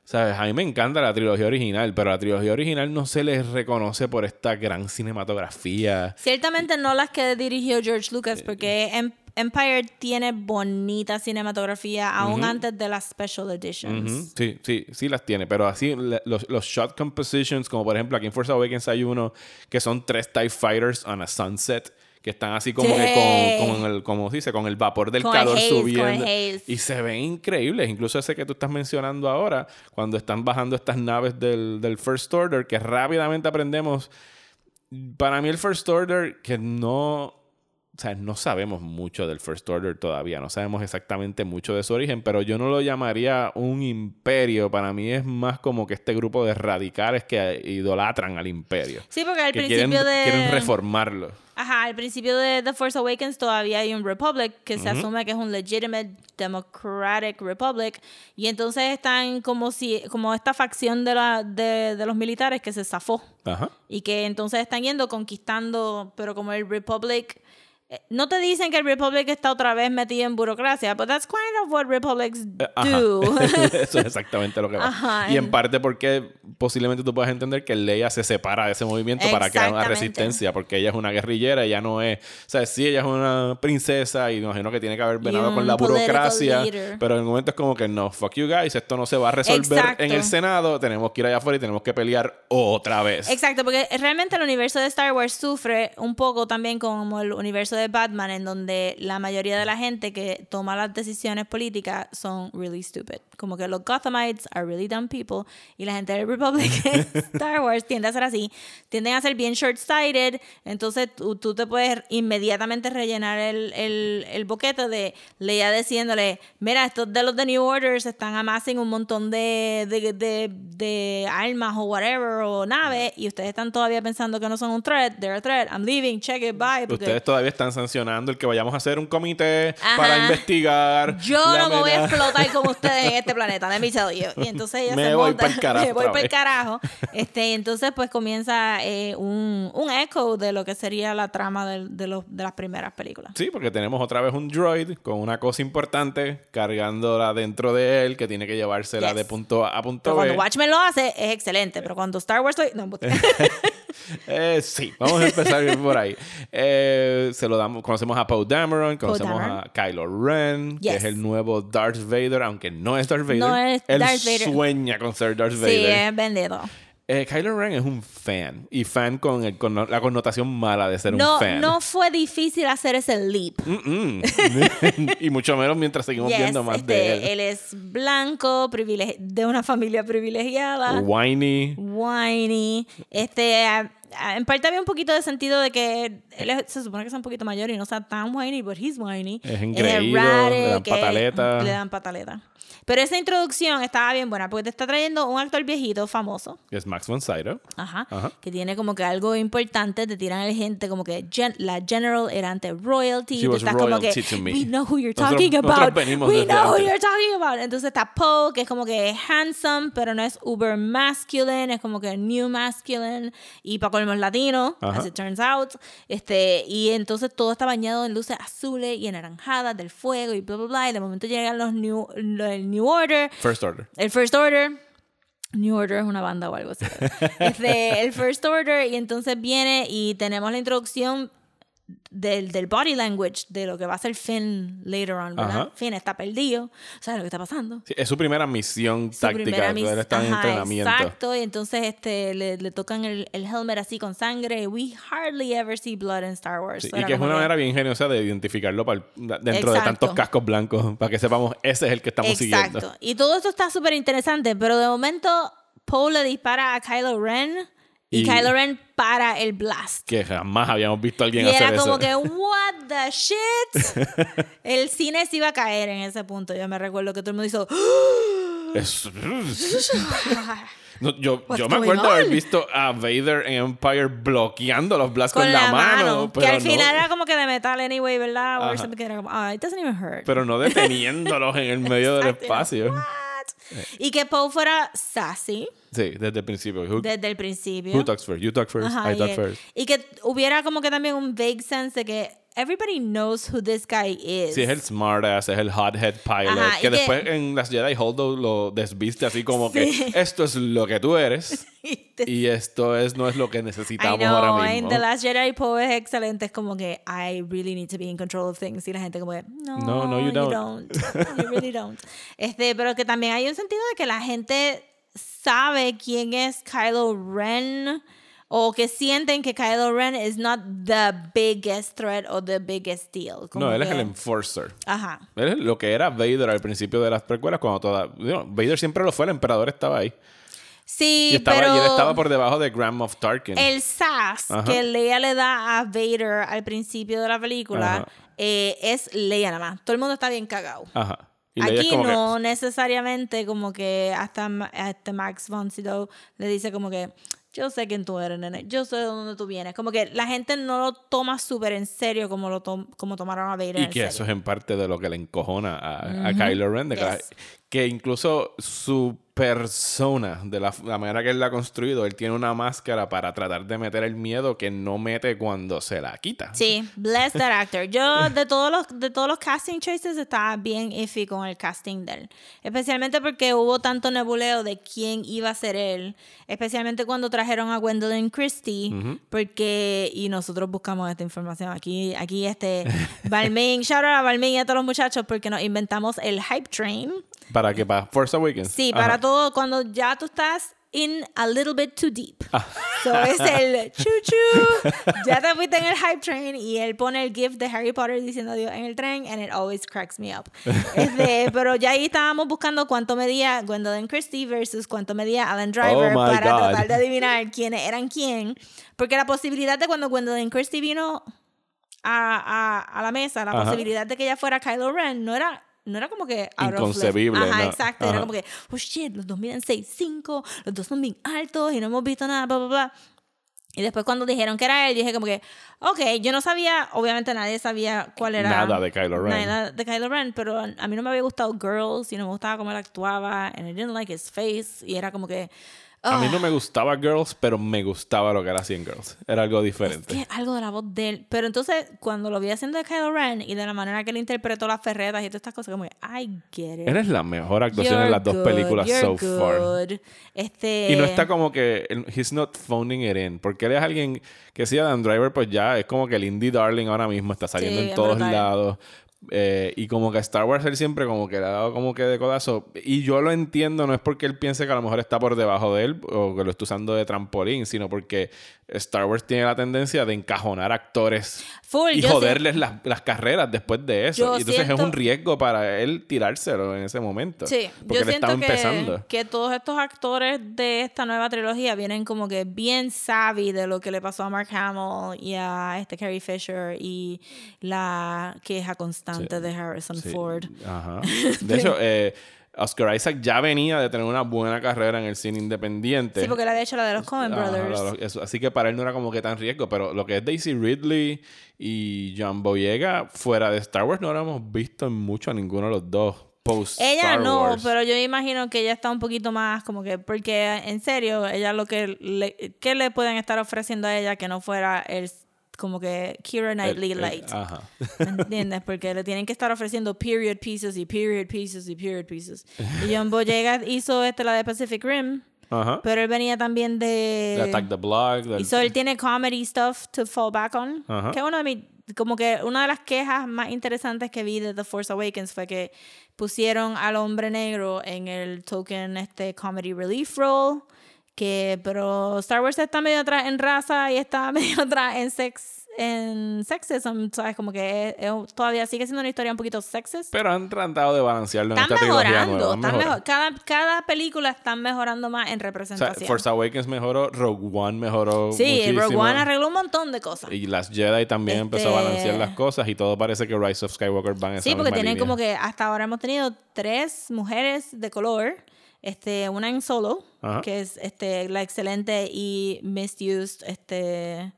¿Sabes? A mí me encanta la trilogía original, pero la trilogía original no se les reconoce por esta gran cinematografía. Ciertamente no las que dirigió George Lucas, porque Em- Empire tiene bonita cinematografía aún antes de las special editions. Sí, sí, sí las tiene, pero así los shot compositions, como por ejemplo aquí en Force Awakens hay uno que son tres TIE Fighters on a sunset, que están así como que con, con el, como dice, con el vapor del Con calor haze, subiendo. Y se ven increíbles. Incluso ese que tú estás mencionando ahora, cuando están bajando estas naves del, del First Order, que rápidamente aprendemos. Para mí el First Order, que no... O sea, no sabemos mucho del First Order todavía, no sabemos exactamente mucho de su origen, pero yo no lo llamaría un imperio. Para mí es más como que este grupo de radicales que idolatran al imperio. Sí, porque al que principio quieren, de... quieren reformarlo. Ajá, al principio de The Force Awakens todavía hay un Republic que se asume que es un legitimate democratic republic. Y entonces están como si como esta facción de, la, de, de los militares que se zafó. Ajá. y que entonces están yendo conquistando, pero como el Republic no te dicen que el Republic está otra vez metido en burocracia, but that's kind of what republics Eh, do. Eso es exactamente lo que va. Ajá, y en parte porque posiblemente tú puedas entender que Leia se separa de ese movimiento para crear una resistencia, porque ella es una guerrillera, ella no es, o sea, sí, ella es una princesa y me imagino que tiene que haber venado con la burocracia, leader. pero en el momento es como que no, fuck you guys, esto no se va a resolver Exacto. en el Senado, tenemos que ir allá afuera y tenemos que pelear otra vez. Exacto, porque realmente el universo de Star Wars sufre un poco también como el universo de Batman, en donde la mayoría de la gente que toma las decisiones políticas son really stupid. Como que los Gothamites are really dumb people y la gente del Republic Star Wars tiende a ser así. Tienden a ser bien short-sighted, entonces tú, tú te puedes inmediatamente rellenar el, el, el boquete de Leia diciéndole, mira, estos de los de New Orders están amassing un montón de, de, de, de armas o whatever o naves y ustedes están todavía pensando que no son un threat, they're a threat, I'm leaving, check it, bye. porque Ustedes todavía están sancionando el que vayamos a hacer un comité Ajá. para investigar. Yo no me voy a explotar como ustedes en este planeta, let me tell you. Y entonces ella Me se voy monta, carajo me voy para el carajo. Este, y entonces pues comienza eh, un, un echo de lo que sería la trama del- de, los, de las primeras películas. Sí, porque tenemos otra vez un droid con una cosa importante cargándola dentro de él que tiene que llevársela Yes. de punto A a punto Pero cuando. Watchmen lo hace, es excelente. Pero cuando Star Wars lo... No, Eh, sí, vamos a empezar por ahí. Eh, se lo damos, conocemos a Poe Dameron, conocemos Dameron. a Kylo Ren, que es el nuevo Darth Vader, aunque no es Darth Vader. No es Él Darth Vader. sueña con ser Darth sí, Vader. es vendido. Eh, Kylo Ren es un fan. Y fan con, el- con la connotación mala de ser No, un fan. no fue difícil hacer ese leap. Y mucho menos mientras seguimos Yes, viendo más este, de él. es blanco, de una familia privilegiada. Whiny. whiny. Este, en parte había un poquito de sentido de que él es- se supone que es un poquito mayor y no sea tan whiny, but he's whiny. Es engreído, le dan pataleta. Le dan pataleta. Pero esa introducción estaba bien buena porque te está trayendo un actor viejito famoso. que es Max von Sydow. Ajá, Ajá. Que tiene como que algo importante, te tiran el gente como que gen- la general era ante royalty. She was estás como que, royalty to me. we know who you're Nosotros- talking nosotros about. venimos We know who antes. you're talking about. Entonces está Poe, que es como que handsome, pero no es uber masculine, es como que new masculine. Y para colmo es latino, Ajá. as it turns out. Este, y entonces todo está bañado en luces azules y anaranjadas del fuego y bla, bla, bla. Y de momento llegan los New, el new Order. First Order. El First Order. New Order es una banda o algo así. Este, el First Order. Y entonces viene y tenemos la introducción del, del body language de lo que va a ser Finn later on, ¿verdad? Finn está perdido, ¿sabes lo que está pasando? Sí, es su primera misión Su táctica. primera mis- está en Ajá, entrenamiento. Exacto, y entonces este, le, le tocan el, el helmet así con sangre. We hardly ever see blood in Star Wars. Sí, y que es una manera bien ingeniosa de identificarlo para el- dentro de Exacto. tantos cascos blancos, para que sepamos, ese es el que estamos Exacto. siguiendo. Y todo esto está súper interesante, pero de momento Poe le dispara a Kylo Ren y, Y- Kylo Ren para el blast. Que jamás habíamos visto a alguien Y hacer era como eso. que, what the shit? el cine se iba a caer en ese punto. Yo me recuerdo que todo el mundo hizo, Es- No, yo, What's yo me acuerdo haber visto a Vader en Empire bloqueando los blasts con, con la mano. pero que al no- final era como que de metal anyway, ¿verdad? Or something que era como, ah, it doesn't even hurt. pero no deteniéndolos en el medio del espacio. "What?" Y que Poe fuera sassy Sí, desde el principio. Who, desde el principio. who talks first? You talk first. Ajá, I talk first. y que hubiera como que también un vague sense de que everybody knows who this guy is. Sí, es el smartass, es el hothead pilot. Ajá, que y que- después en las Jedi Holdo lo desviste así como que esto es lo que tú eres y esto es no es lo que I necesitamos know, ahora en mismo. The Last Jedi Poe es excelente. Es como que I really need to be in control of things. Y la gente como que, no, No, no, you don't." don't. You really don't. Este, pero que también hay un sentido de que la gente sabe quién es Kylo Ren o que sienten que Kylo Ren is not the biggest threat or the biggest deal. Como no, él es que- el enforcer. Ajá. Él es lo que era Vader al principio de las precuelas cuando toda digo, Vader siempre lo fue, el emperador estaba ahí. Sí, Y, estaba, pero y él estaba por debajo de Grand Moff Tarkin. el Ajá. que Leia le da a Vader al principio de la película eh, es Leia nada más. Todo el mundo está bien cagado. Ajá. Y es Aquí que- no necesariamente como que hasta, hasta Max von Sydow le dice como que yo sé quién tú eres, nene, yo sé de dónde tú vienes. Como que la gente no lo toma súper en serio como lo tom- como tomaron a Vader Y en que serio. eso es en parte de lo que le encojona a, a Kylo Ren. de que, la- Yes. Que incluso su persona, de la, la manera que él la ha construido, él tiene una máscara para tratar de meter el miedo que no mete cuando se la quita. Sí, bless that actor. Yo de todos los de todos los casting choices estaba bien iffy con el casting de él, especialmente porque hubo tanto nebuleo de quién iba a ser él, especialmente cuando trajeron a Gwendolyn Christie, porque y nosotros buscamos esta información aquí aquí este Balmain, shout out a Balmain y a todos los muchachos porque nos inventamos el hype train. Para que para Force Awakens. Sí, Ajá. para todo cuando ya tú estás in a little bit too deep. Ah. So es el chuchu. Ya te fuiste en el hype train y él pone el gift de Harry Potter diciendo adiós en el tren and it always cracks me up. Este, pero ya ahí estábamos buscando cuánto medía Gwendolyn Christie versus cuánto medía Alan Driver Oh para God. tratar de adivinar quiénes eran quién. Porque la posibilidad de cuando Gwendolyn Christie vino a, a, a la mesa, la Ajá. posibilidad de que ella fuera Kylo Ren no era, no era como que. Inconcebible, Ajá, no. exacto. Ajá. Era como que, oh shit, los dos miden 6'5, los dos son bien altos y no hemos visto nada, bla, bla, bla. Y después cuando dijeron que era él, dije como que, ok, yo no sabía, obviamente nadie sabía cuál era. Nada de Kylo Ren. Nada de Kylo Ren, pero a mí no me había gustado Girls y no me gustaba cómo él actuaba, and I didn't like his face, y era como que... A mí ah, no me gustaba Girls, pero me gustaba lo que era así en Girls. Era algo Es diferente. que algo de la voz de él. Pero entonces, cuando lo vi haciendo de Kylo Ren y de la manera que él interpretó las ferretas y todas estas cosas, como I get it. Eres la mejor actuación en You're las dos good, películas you're so far. good. Este, Y no está como que he's not phoning it in, porque él es alguien que si Adam Driver pues ya es como que el indie darling ahora mismo está saliendo Sí, en todos brutal. lados. Eh, y como que Star Wars él siempre como que le ha dado como que de codazo. Y yo lo entiendo, no es porque él piense que a lo mejor está por debajo de él o que lo está usando de trampolín, sino porque Star Wars tiene la tendencia de encajonar actores Full, y joderles las, las carreras después de eso. Yo y entonces es un riesgo para él tirárselo en ese momento. Sí, porque yo él estaba siento que, empezando. que todos estos actores de esta nueva trilogía vienen como que bien savvy de lo que le pasó a Mark Hamill y a este Carrie Fisher y la queja constante de Harrison Sí, Ford. Ajá. De hecho, eh, Oscar Isaac ya venía de tener una buena carrera en el cine independiente. Sí, porque él había hecho la de los Coen Brothers. así que para él no era como que tan riesgo, pero lo que es Daisy Ridley y John Boyega fuera de Star Wars no lo hemos visto en mucho a ninguno de los dos post Ella Star no, Wars. pero yo imagino que ella está un poquito más como que, porque en serio, ella lo que le, ¿qué le pueden estar ofreciendo a ella que no fuera el como que Kira El- Knightley el- Light? ajá. ¿Me entiendes? Porque le tienen que estar ofreciendo period pieces y period pieces y period pieces. Y John Boyega hizo este, la de Pacific Rim, Ajá. pero él venía también de... De Attack the Block. Y so él tiene comedy stuff to fall back on. Ajá. Que uno de mis como que una de las quejas más interesantes que vi de The Force Awakens fue que pusieron al hombre negro en el token este comedy relief role que pero Star Wars está medio atrás en raza y está medio atrás en sex en sexism, sabes como que es- es- todavía sigue siendo una historia un poquito sexist. Pero han tratado de balancearlo en Están esta mejorando, nueva. están mejor- cada, cada película están mejorando más en O sea, representación. Force Awakens mejoró, Rogue One mejoró sí, muchísimo. Rogue One arregló un montón de cosas. Y las Jedi también empezó a Este- balancear las cosas y todo parece que Rise of Skywalker van esa Sí, porque tienen línea. como que hasta ahora hemos tenido tres mujeres de color. Este, una en solo, Ajá. que es este, la excelente y misused, este,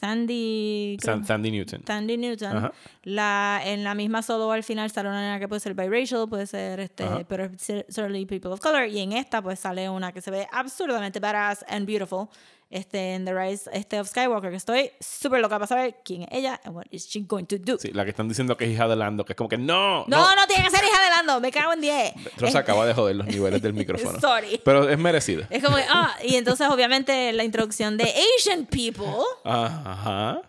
Sandy, San- Sandy Newton. Sandy Newton. Ajá. La, en la misma solo al final sale una nena que puede ser biracial, puede ser, este, Ajá. pero certainly people of color. Y en esta pues sale una que se ve absurdamente badass and beautiful. Este, en The Rise este, of Skywalker, que estoy súper loca para saber quién es ella and what is she going to do. Sí, la que están diciendo que es hija de Lando, que es como que no, No, no, tiene que ser hija de Lando, me cago en 10. Rosa acaba de joder los niveles del micrófono. Sorry. Pero es merecido. Es como que, ah, y entonces obviamente la introducción de Asian people Ajá.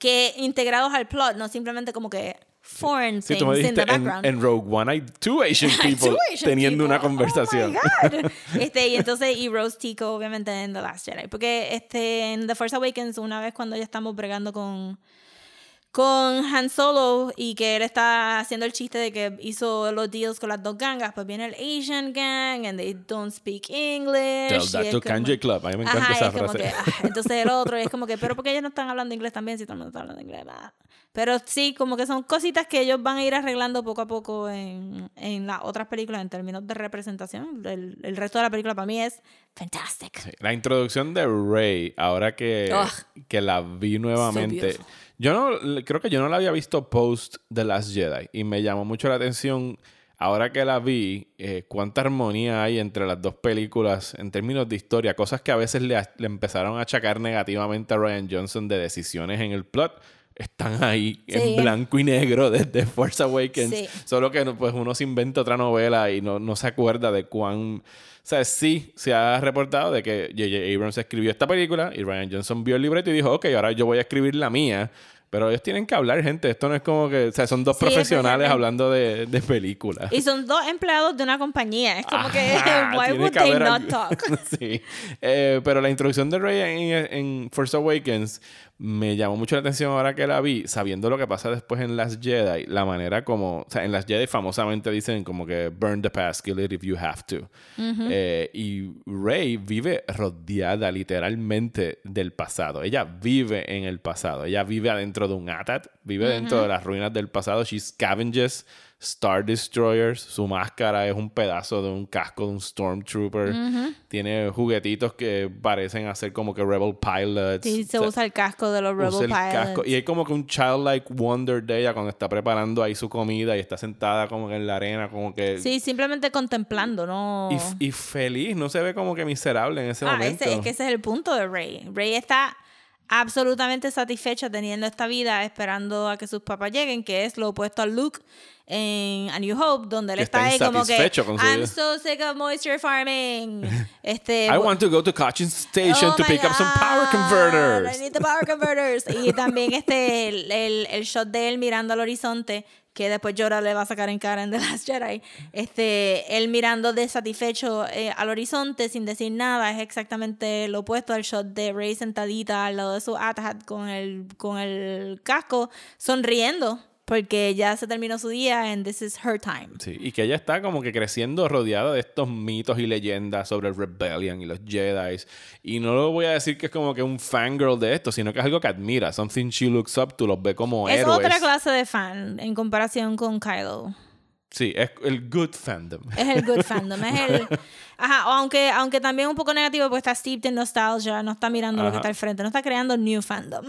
Que integrados al plot, no simplemente como que foreign Sí, things tú me in dijiste, en, background. en Rogue One hay two Asian people Two Asian teniendo people. una conversación. Oh my God. Este, y entonces, y Rose Tico, obviamente, en The Last Jedi. Porque este, en The Force Awakens, una vez cuando ya estamos bregando con, con Han Solo y que él está haciendo el chiste de que hizo los deals con las dos gangas, pues viene el Asian gang and they don't speak English. Tell y that es to como- Kanye Club. A mí me encanta Ajá, esa es frase. que, ah, entonces el otro es como que, pero porque ellos no están hablando inglés también si todo el mundo está hablando inglés? Ah. Pero sí, como que son cositas que ellos van a ir arreglando poco a poco en, en las otras películas en términos de representación. El, el resto de la película para mí es fantastic. Sí, La introducción de Rey, ahora que, que la vi nuevamente. beautiful. Yo no creo que yo no la había visto post The Last Jedi. Y me llamó mucho la atención. Ahora que la vi, eh, cuánta armonía hay entre las dos películas en términos de historia. Cosas que a veces le, le empezaron a achacar negativamente a Ryan Johnson de decisiones en el plot. Están ahí Sí. en blanco y negro desde Force Awakens. Sí. Solo que pues, uno se inventa otra novela y no, no se acuerda de cuán... O sea, sí se ha reportado de que J.J. Abrams escribió esta película y Ryan Johnson vio el libreto y dijo, ok, ahora yo voy a escribir la mía. Pero ellos tienen que hablar, gente. Esto no es como que... O sea, son dos Sí, profesionales hablando de, de películas. Y son dos empleados de una compañía. Es como que, why would que they not algo- talk? sí. Eh, pero la introducción de Rey en, en Force Awakens me llamó mucho la atención ahora que la vi, sabiendo lo que pasa después en Las Jedi, la manera como, o sea, en Las Jedi famosamente dicen como que burn the past, kill it if you have to. Eh, y Rey vive rodeada literalmente del pasado. Ella vive en el pasado. Ella vive adentro de un ATAT, vive dentro de las ruinas del pasado. She scavenges Star Destroyers. Su máscara es un pedazo de un casco de un Stormtrooper. Tiene juguetitos que parecen hacer como que Rebel Pilots. Sí, se usa el casco de los Rebel usa el Pilots. casco. Y hay como que un childlike wonder de ella cuando está preparando ahí su comida y está sentada como que en la arena, como que... Sí, simplemente contemplando, ¿no? Y feliz, no se ve como que miserable en ese Ah, momento. ese- es que ese es el punto de Rey. Rey está absolutamente satisfecha teniendo esta vida, esperando a que sus papás lleguen, que es lo opuesto a Luke en A New Hope, donde él está, ahí como que insatisfecho con su I'm vida." so sick of moisture farming. Este, I want to go to Cochin Station Oh to pick up some power converters. I need the power converters. y también este, el, el, el shot de él mirando al horizonte, que después Yoda le va a sacar en cara en The Last Jedi. Este, él mirando desatisfecho eh, al horizonte sin decir nada, es exactamente lo opuesto al shot de Rey sentadita al lado de su AT-AT con el, con el casco, sonriendo. Porque ya se terminó su día and this is her time. Sí, y que ella está como que creciendo rodeada de estos mitos y leyendas sobre el Rebellion y los Jedi. Y no lo voy a decir que es como que un fangirl de esto, sino que es algo que admira. Something she looks up to, los ve como Es héroes. otra clase de fan en comparación con Kylo. Sí, es el good fandom. Es el good fandom, es el... Ajá, o aunque, aunque también un poco negativo porque está steeped en nostalgia, no está mirando lo que está al frente, no está creando new fandom.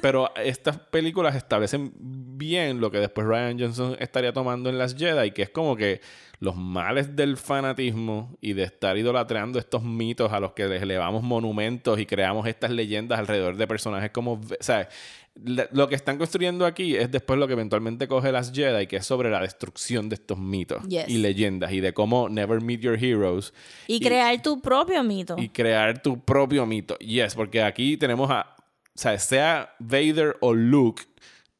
Pero estas películas establecen bien lo que después Ryan Johnson estaría tomando en las Jedi, que es como que los males del fanatismo y de estar idolatrando estos mitos a los que les elevamos monumentos y creamos estas leyendas alrededor de personajes como... O sea, lo que están construyendo aquí es después lo que eventualmente coge las Jedi, que es sobre la destrucción de estos mitos Yes. y leyendas y de cómo never meet your heroes Y crear tu propio mito. y crear tu propio mito. Yes, porque aquí tenemos a, o sea, sea Vader o Luke,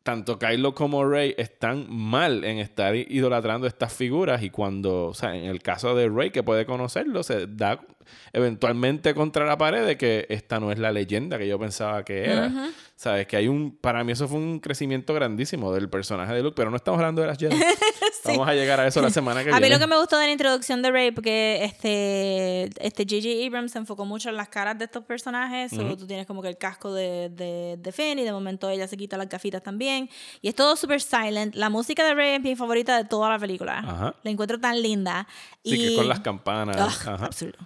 tanto Kylo como Rey están mal en estar idolatrando estas figuras y cuando, o sea, en el caso de Rey que puede conocerlo, se da eventualmente contra la pared de que esta no es la leyenda que yo pensaba que era. Sabes que hay un, para mí eso fue un crecimiento grandísimo del personaje de Luke, pero no estamos hablando de las Jedi. Vamos a llegar a eso la semana que A viene. mí lo que me gustó de la introducción de Rey, porque este este J.J. Abrams se enfocó mucho en las caras de estos personajes. So, tú tienes como que el casco de, de, de Finn y de momento ella se quita las gafitas también. Y es todo súper silent. La música de Rey es mi favorita de toda la película. Ajá. La encuentro tan linda. Sí, y... que con las campanas. Ugh, Ajá. absurdo.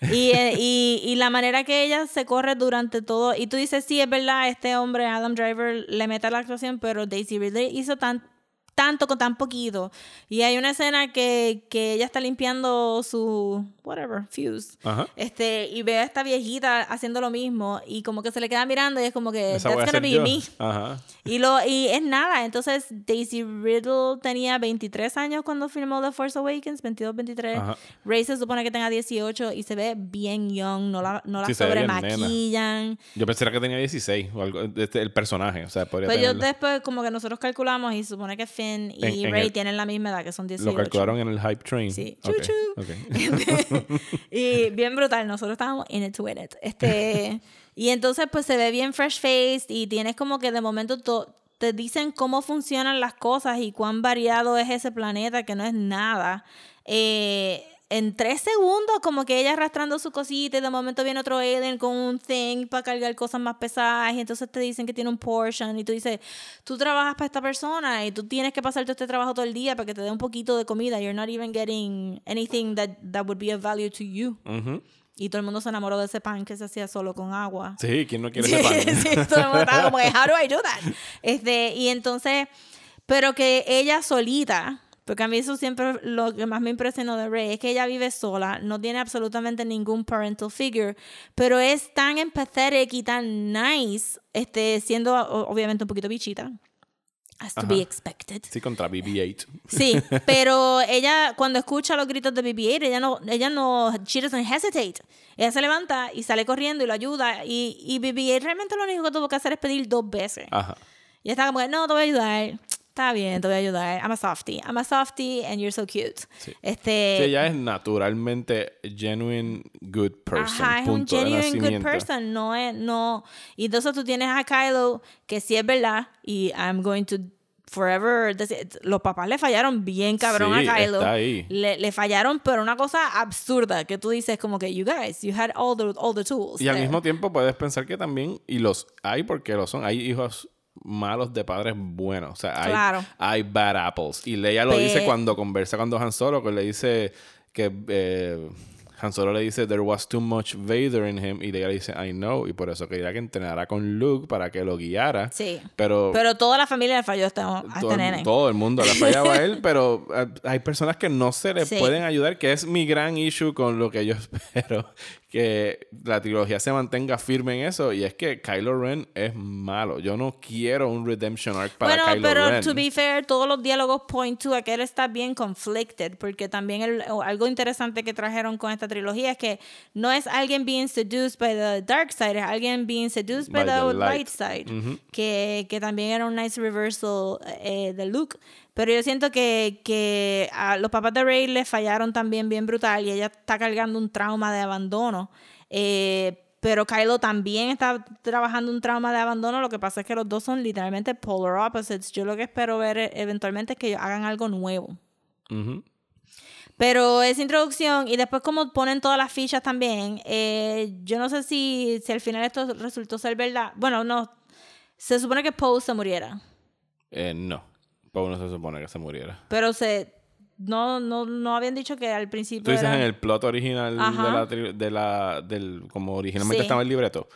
Y, eh, y, y la manera que ella se corre durante todo. Y tú dices, sí, es verdad, este hombre, Adam Driver, le mete a la actuación, pero Daisy Ridley hizo tan, tanto con tan poquito. Y hay una escena que, que ella está limpiando su, whatever, fuse. Ajá. Este, y ve a esta viejita haciendo lo mismo. Y como que se le queda mirando y es como que, Esa that's gonna be yo. me. Ajá. Y, lo, y es nada. Entonces, Daisy Riddle tenía 23 años cuando filmó The Force Awakens, 22, 23. Ajá. Ray se supone que tenga 18 y se ve bien young, no la, no la Sí, sobremaquillan. Yo pensé que tenía 16 o algo, este, el personaje, o sea, podría Pues yo después, como que nosotros calculamos y supone que Finn y En- en Ray el- tienen la misma edad, que son 18. Lo calcularon en el hype train. Sí. Ok, Chu, chu. ok. y bien brutal, nosotros estábamos in it to it. Este, y entonces pues se ve bien fresh faced y tienes como que de momento to- te dicen cómo funcionan las cosas y cuán variado es ese planeta, que no es nada. Eh, en tres segundos, como que ella arrastrando su cosita y de momento viene otro alien con un thing para cargar cosas más pesadas y entonces te dicen que tiene un portion y tú dices, tú trabajas para esta persona y tú tienes que pasarte este trabajo todo el día para que te dé un poquito de comida. You're not even getting anything that, that would be of value to you. Ujú. Y todo el mundo se enamoró de ese pan que se hacía solo con agua. Sí, ¿quién no quiere ese pan? sí, todo el mundo estaba como, how do I do that? Este, y entonces, pero que ella solita, porque a mí eso siempre lo que más me impresionó de Rey es que ella vive sola, no tiene absolutamente ningún parental figure, pero es tan empathetic y tan nice, este, siendo obviamente un poquito bichita. As to Ajá. be expected. Sí, contra BB-8. Sí, pero ella cuando escucha los gritos de BB-8, ella no, ella no, she doesn't hesitate. Ella se levanta y sale corriendo y lo ayuda. Y, y BB-8 realmente lo único que tuvo que hacer es pedir dos veces. Ajá. Y está como, que, no, te voy a ayudar. Está bien, te voy a ayudar. I'm a softie. I'm a softie and you're so cute. Sí. Este, Sí, ella es naturalmente genuine good person. Ajá, es un genuine good person, no es, no. Y entonces tú tienes a Kylo, que sí es verdad, y I'm going to forever. Los papás le fallaron bien cabrón Sí, a Kylo. está ahí. Le, le fallaron, pero una cosa absurda, que tú dices como que, you guys, you had all the, all the tools. Y al there". mismo tiempo puedes pensar que también, y los hay porque lo son, hay hijos malos de padres buenos. O sea, hay, Claro. hay bad apples. Y Leia lo dice Pe- cuando conversa con Han Solo, que le dice que eh, Han Solo le dice, there was too much Vader in him. Y Leia le dice, I know. Y por eso quería que entrenara con Luke para que lo guiara. Sí. Pero, Pero toda la familia le falló a este, a este todo, nene. todo el mundo le fallaba a él, pero eh, hay personas que no se le Sí. pueden ayudar, que es mi gran issue con lo que yo espero que la trilogía se mantenga firme en eso, y es que Kylo Ren es malo. Yo no quiero un redemption arc para bueno, Kylo pero Ren. to be fair, todos los diálogos point to a que él está bien conflicted, porque también el- algo interesante que trajeron con esta trilogía es que no es alguien being seduced by the dark side, es alguien being seduced by, By the, the light, light. side, que, que también era un nice reversal eh, de Luke. Pero yo siento que, que a los papás de Rey le fallaron también bien brutal y ella está cargando un trauma de abandono. Eh, pero Kylo también está trabajando un trauma de abandono. Lo que pasa es que los dos son literalmente polar opposites. Yo lo que espero ver eventualmente es que ellos hagan algo nuevo. Pero esa introducción y después como ponen todas las fichas también, eh, yo no sé si, si al final esto resultó ser verdad. Bueno, no. Se supone que Poe se muriera. Eh, no, Poe no se supone que se muriera. Pero se... No, no, no habían dicho que al principio Tú dices era- en el plot original de la, tri- de la del como originalmente Sí. estaba el libreto.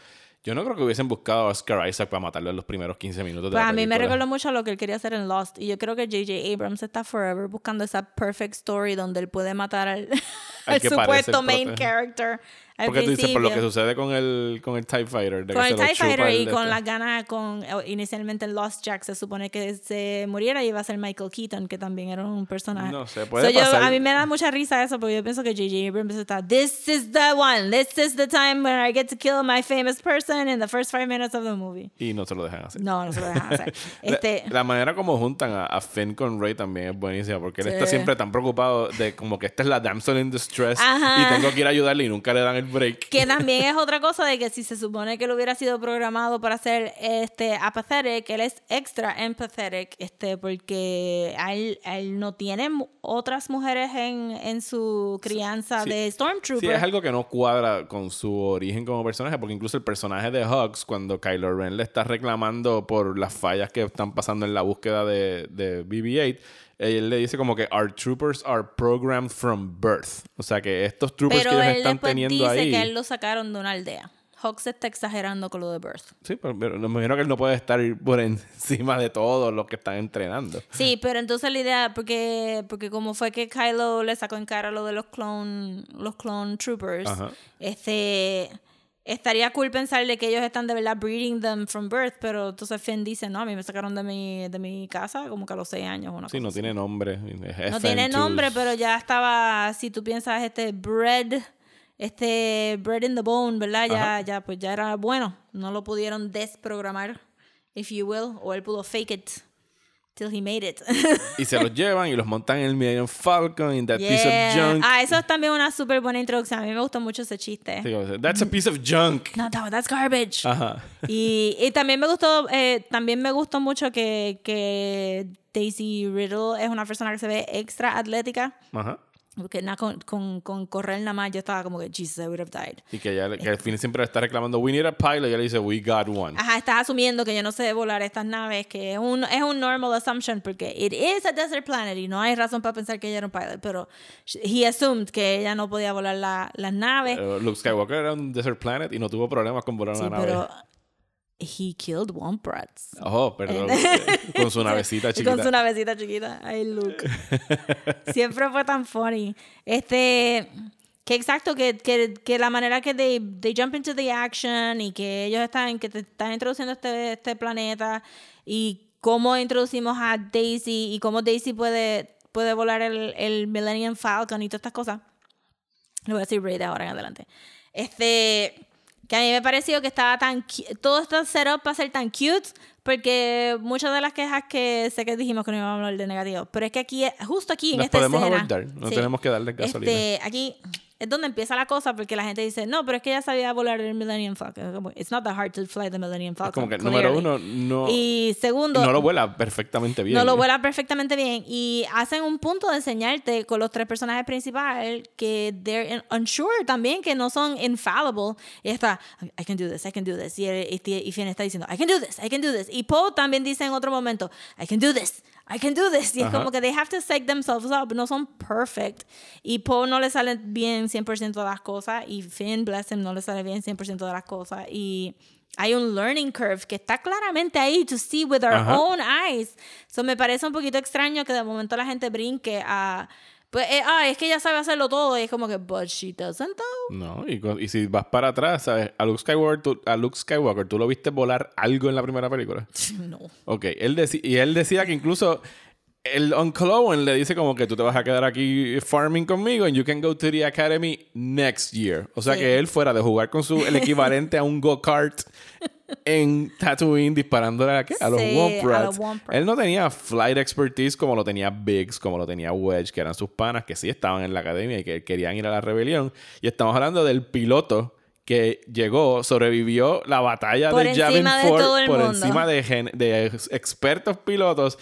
Yo no creo que hubiesen buscado a Oscar Isaac para matarlo en los primeros 15 minutos de Pues la a mí me recordó mucho a lo que él quería hacer en Lost. Y yo creo que J.J. Abrams está forever buscando esa perfect story donde él puede matar al, al parece supuesto main character. Porque tú dices, por lo que sucede con el, con el TIE Fighter. de Con que el se TIE Fighter el y con este. las ganas, con eh, inicialmente en Lost Jack se supone que se muriera y iba a ser Michael Keaton, que también era un personaje. No sé, puede So, yo- pasar. a mí me da mucha risa eso porque yo pienso que J.J. Abrams está, this is the one, this is the time when I get to kill my famous person in the first five minutes of the movie. Y no se lo dejan hacer. No, no se lo dejan hacer. La- Este, La, manera como juntan a, a Finn con Rey también es buenísima porque él Sí. está siempre tan preocupado de como que esta es la damsel in distress Ajá. y tengo que ir a ayudarle y nunca le dan el break. Que también es otra cosa de que si se supone que él hubiera sido programado para ser este apathetic, él es extra empathetic, este, porque él, él no tiene otras mujeres en, en su crianza Sí. de Stormtrooper. Sí, es algo que no cuadra con su origen como personaje, porque incluso el personaje de Hux, cuando Kylo Ren le está reclamando por las fallas que están pasando en la búsqueda de, de BB-8, él le dice como que our troopers are programmed from birth. O sea que estos troopers Pero que ellos él están teniendo dice ahí. que él lo sacaron de una aldea. Hawks está exagerando con lo de Birth. Sí, pero, pero me imagino que él no puede estar por encima de todos los que están entrenando. Sí, pero entonces la idea, porque, porque como fue que Kylo le sacó en cara lo de los clone, los clone troopers, Ajá. este estaría cool pensarle que ellos están de verdad breeding them from birth, pero entonces Finn dice, no, a mí me sacaron de mi, de mi casa como que a los seis años. Una Sí, cosa no así. tiene nombre. es No tiene FN2. nombre, pero ya estaba, si tú piensas, este bread, este bread in the bone, ¿verdad? Ya, ya, pues ya era bueno. No lo pudieron desprogramar, if you will, o él pudo fake it till he made it. Y se los llevan y los montan en el Millennium Falcon, in that piece of junk. Ah, eso es también una súper buena introducción. A mí me gustó mucho ese chiste. Sí, That's a piece of junk. No, that- that's garbage. Ajá. Y, y también me gustó, eh, también me gustó mucho que, que Daisy Riddle es una persona que se ve extra atlética. Ajá. Porque nada, con, con, con correr nada más yo estaba como que, Jesus, I would have died. Y que, ella, que al fin siempre está reclamando, we need a pilot. Y ella le dice, we got one. Ajá, estás asumiendo que yo no sé volar estas naves, que es un, es un normal assumption porque it is a desert planet y no hay razón para pensar que ella era un pilot, pero he assumed que ella no podía volar la- las naves. Eh, Luke Skywalker era un desert planet y no tuvo problemas con volar sí, una nave. pero he killed Womp Rats. Oh, perdón. con su navecita chiquita. Con su navecita chiquita. Ay, Luke. Siempre fue tan funny. Este. Que exacto, que, que, que la manera que they, they jump into the action y que ellos están, que te están introduciendo este, este planeta y cómo introducimos a Daisy y cómo Daisy puede, puede volar el, el Millennium Falcon y todas estas cosas. Le voy a decir Ray de ahora en adelante. Este, que a mí me pareció que estaba tan... Todo este setup para ser tan cute, porque muchas de las quejas que sé que dijimos que no íbamos a hablar de negativo, pero es que aquí, justo aquí en Las esta podemos escena... abordar, no tenemos que darle gasolina. Este, aquí es donde empieza la cosa, porque la gente dice, no, pero es que ella sabía volar el Millennium Falcon. It's not that hard to fly the Millennium Falcon. Es como que, clearly. número uno, no, Y segundo... no lo vuela perfectamente bien. No lo vuela perfectamente bien y hacen un punto de enseñarte con los tres personajes principales que they're unsure también, que no son infallible. Y está, I can do this, I can do this. Y, y, y Finn está diciendo, I can do this, I can do this. Y Poe también dice en otro momento, I can do this, I can do this. Y es Ajá. como que they have to psych themselves up, no son perfect. Y Poe no le sale bien 100% de las cosas y Finn, bless him, no le sale bien 100% de las cosas. Y hay un learning curve que está claramente ahí to see with our Ajá. own eyes. So me parece un poquito extraño que de momento la gente brinque a. Pues, eh, ah, es que ella sabe hacerlo todo. Y es como que, but she doesn't though. No, y, y si vas para atrás, ¿sabes? A Luke, Skywalker, tú, a Luke Skywalker, ¿tú lo viste volar algo en la primera película? No. Ok, él y él decía que incluso el Uncle Owen le dice como que tú te vas a quedar aquí farming conmigo and you can go to the academy next year. O sea Sí. que él fuera de jugar con su el equivalente a un go-kart en Tatooine disparándole a, ¿qué? a los Sí, Womp Rats. Él no tenía flight expertise como lo tenía Biggs, como lo tenía Wedge, que eran sus panas que sí estaban en la academia y que querían ir a la rebelión. Y estamos hablando del piloto que llegó, sobrevivió la batalla Por de de Ford por mundo. encima de, expertos pilotos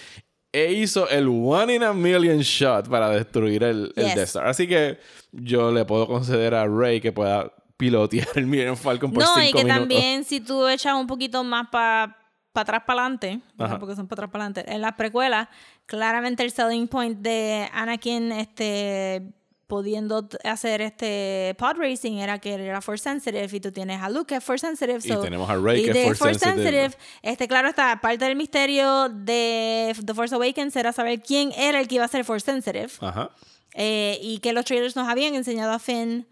e hizo el one in a million shot para destruir el, el. Death Star. Así que yo le puedo conceder a Rey que pueda pilotear el Millennium Falcon por No, cinco y que minutos. también si tú echas un poquito más para atrás, para adelante, porque son para atrás, para adelante, en las precuelas, claramente el selling point de Anakin este, pudiendo hacer este pod racing era que él era force sensitive y tú tienes a Luke que es force sensitive. Y tenemos a Rey y que es de force sensitive. Este, claro está, parte del misterio de The Force Awakens era saber quién era el que iba a ser force sensitive. Ajá. Eh, y que los trailers nos habían enseñado a Finn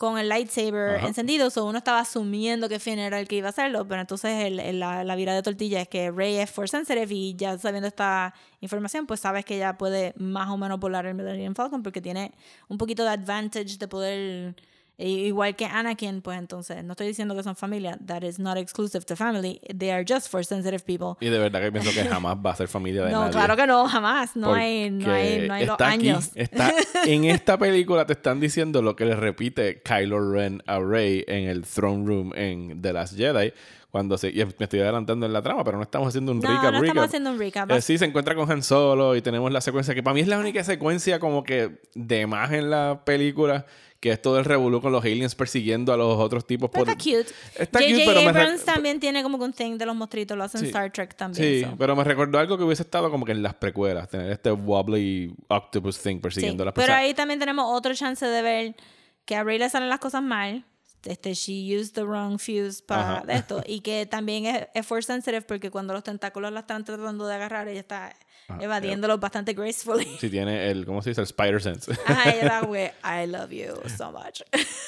con el lightsaber Ajá. encendido, so uno estaba asumiendo que Finn era el que iba a hacerlo, pero entonces el- el- la, la vira de tortilla es que Rey es force sensitive y ya sabiendo esta información, pues sabes que ella puede más o menos volar el Millennium Falcon porque tiene un poquito de advantage de poder e- Igual que Anakin, pues entonces, no estoy diciendo que son familia. That is not exclusive to family. They are just force sensitive people. Y de verdad que pienso que jamás va a ser familia de No, nadie. claro que no, jamás. No hay, no hay, Porque no hay los está aquí, años. está en esta película te están diciendo lo que le repite Kylo Ren a Rey en el throne room en The Last Jedi cuando se y me estoy adelantando en la trama pero no estamos haciendo un No, recap no estamos recap. haciendo un recap. Eh, sí, se encuentra con Han Solo y tenemos la secuencia que para mí es la única secuencia como que de más en la película que es todo el revolú con los aliens persiguiendo a los otros tipos Pero por está cute. Está J.J. cute, pero me re- Abrams también tiene como un thing de los monstruitos. Lo hacen Sí. Star Trek también. Sí, so. pero me recordó algo que hubiese estado como que en las precuelas, tener este wobbly octopus thing Sí, persiguiendo a las Pero personas. ahí también tenemos otro chance de ver que a Rey le salen las cosas mal. Este, she used the wrong fuse para Ajá. esto. Y que también es, es force sensitive porque cuando los tentáculos la están tratando de agarrar, ella está evadiéndolos bastante gracefully. Si tiene el, ¿cómo se dice? El spider sense. Ajá, güey, I love you so much.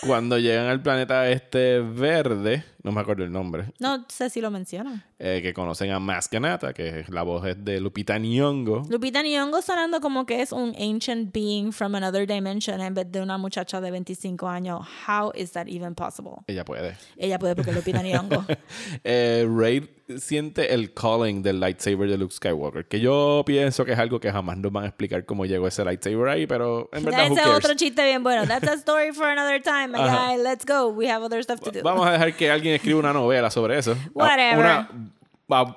Cuando llegan al planeta este verde, no me acuerdo el nombre, No sé si lo mencionan. eh, que conocen a Maskanata, que es la voz es de Lupita Nyong'o. Lupita Nyong'o sonando como que es un ancient being from another dimension en vez de una muchacha de 25 años. How is that even possible? Ella puede. Ella puede porque Lupita Nyong'o. Eh, Rey siente el calling del lightsaber de Luke Skywalker, que yo pienso que es algo que jamás nos van a explicar cómo llegó ese lightsaber ahí, pero en verdad, Ese otro chiste bien bueno. That's a story for another time. my guy. let's go. We have other stuff to do. Vamos a dejar que alguien escriba una novela sobre eso. Whatever. Una a-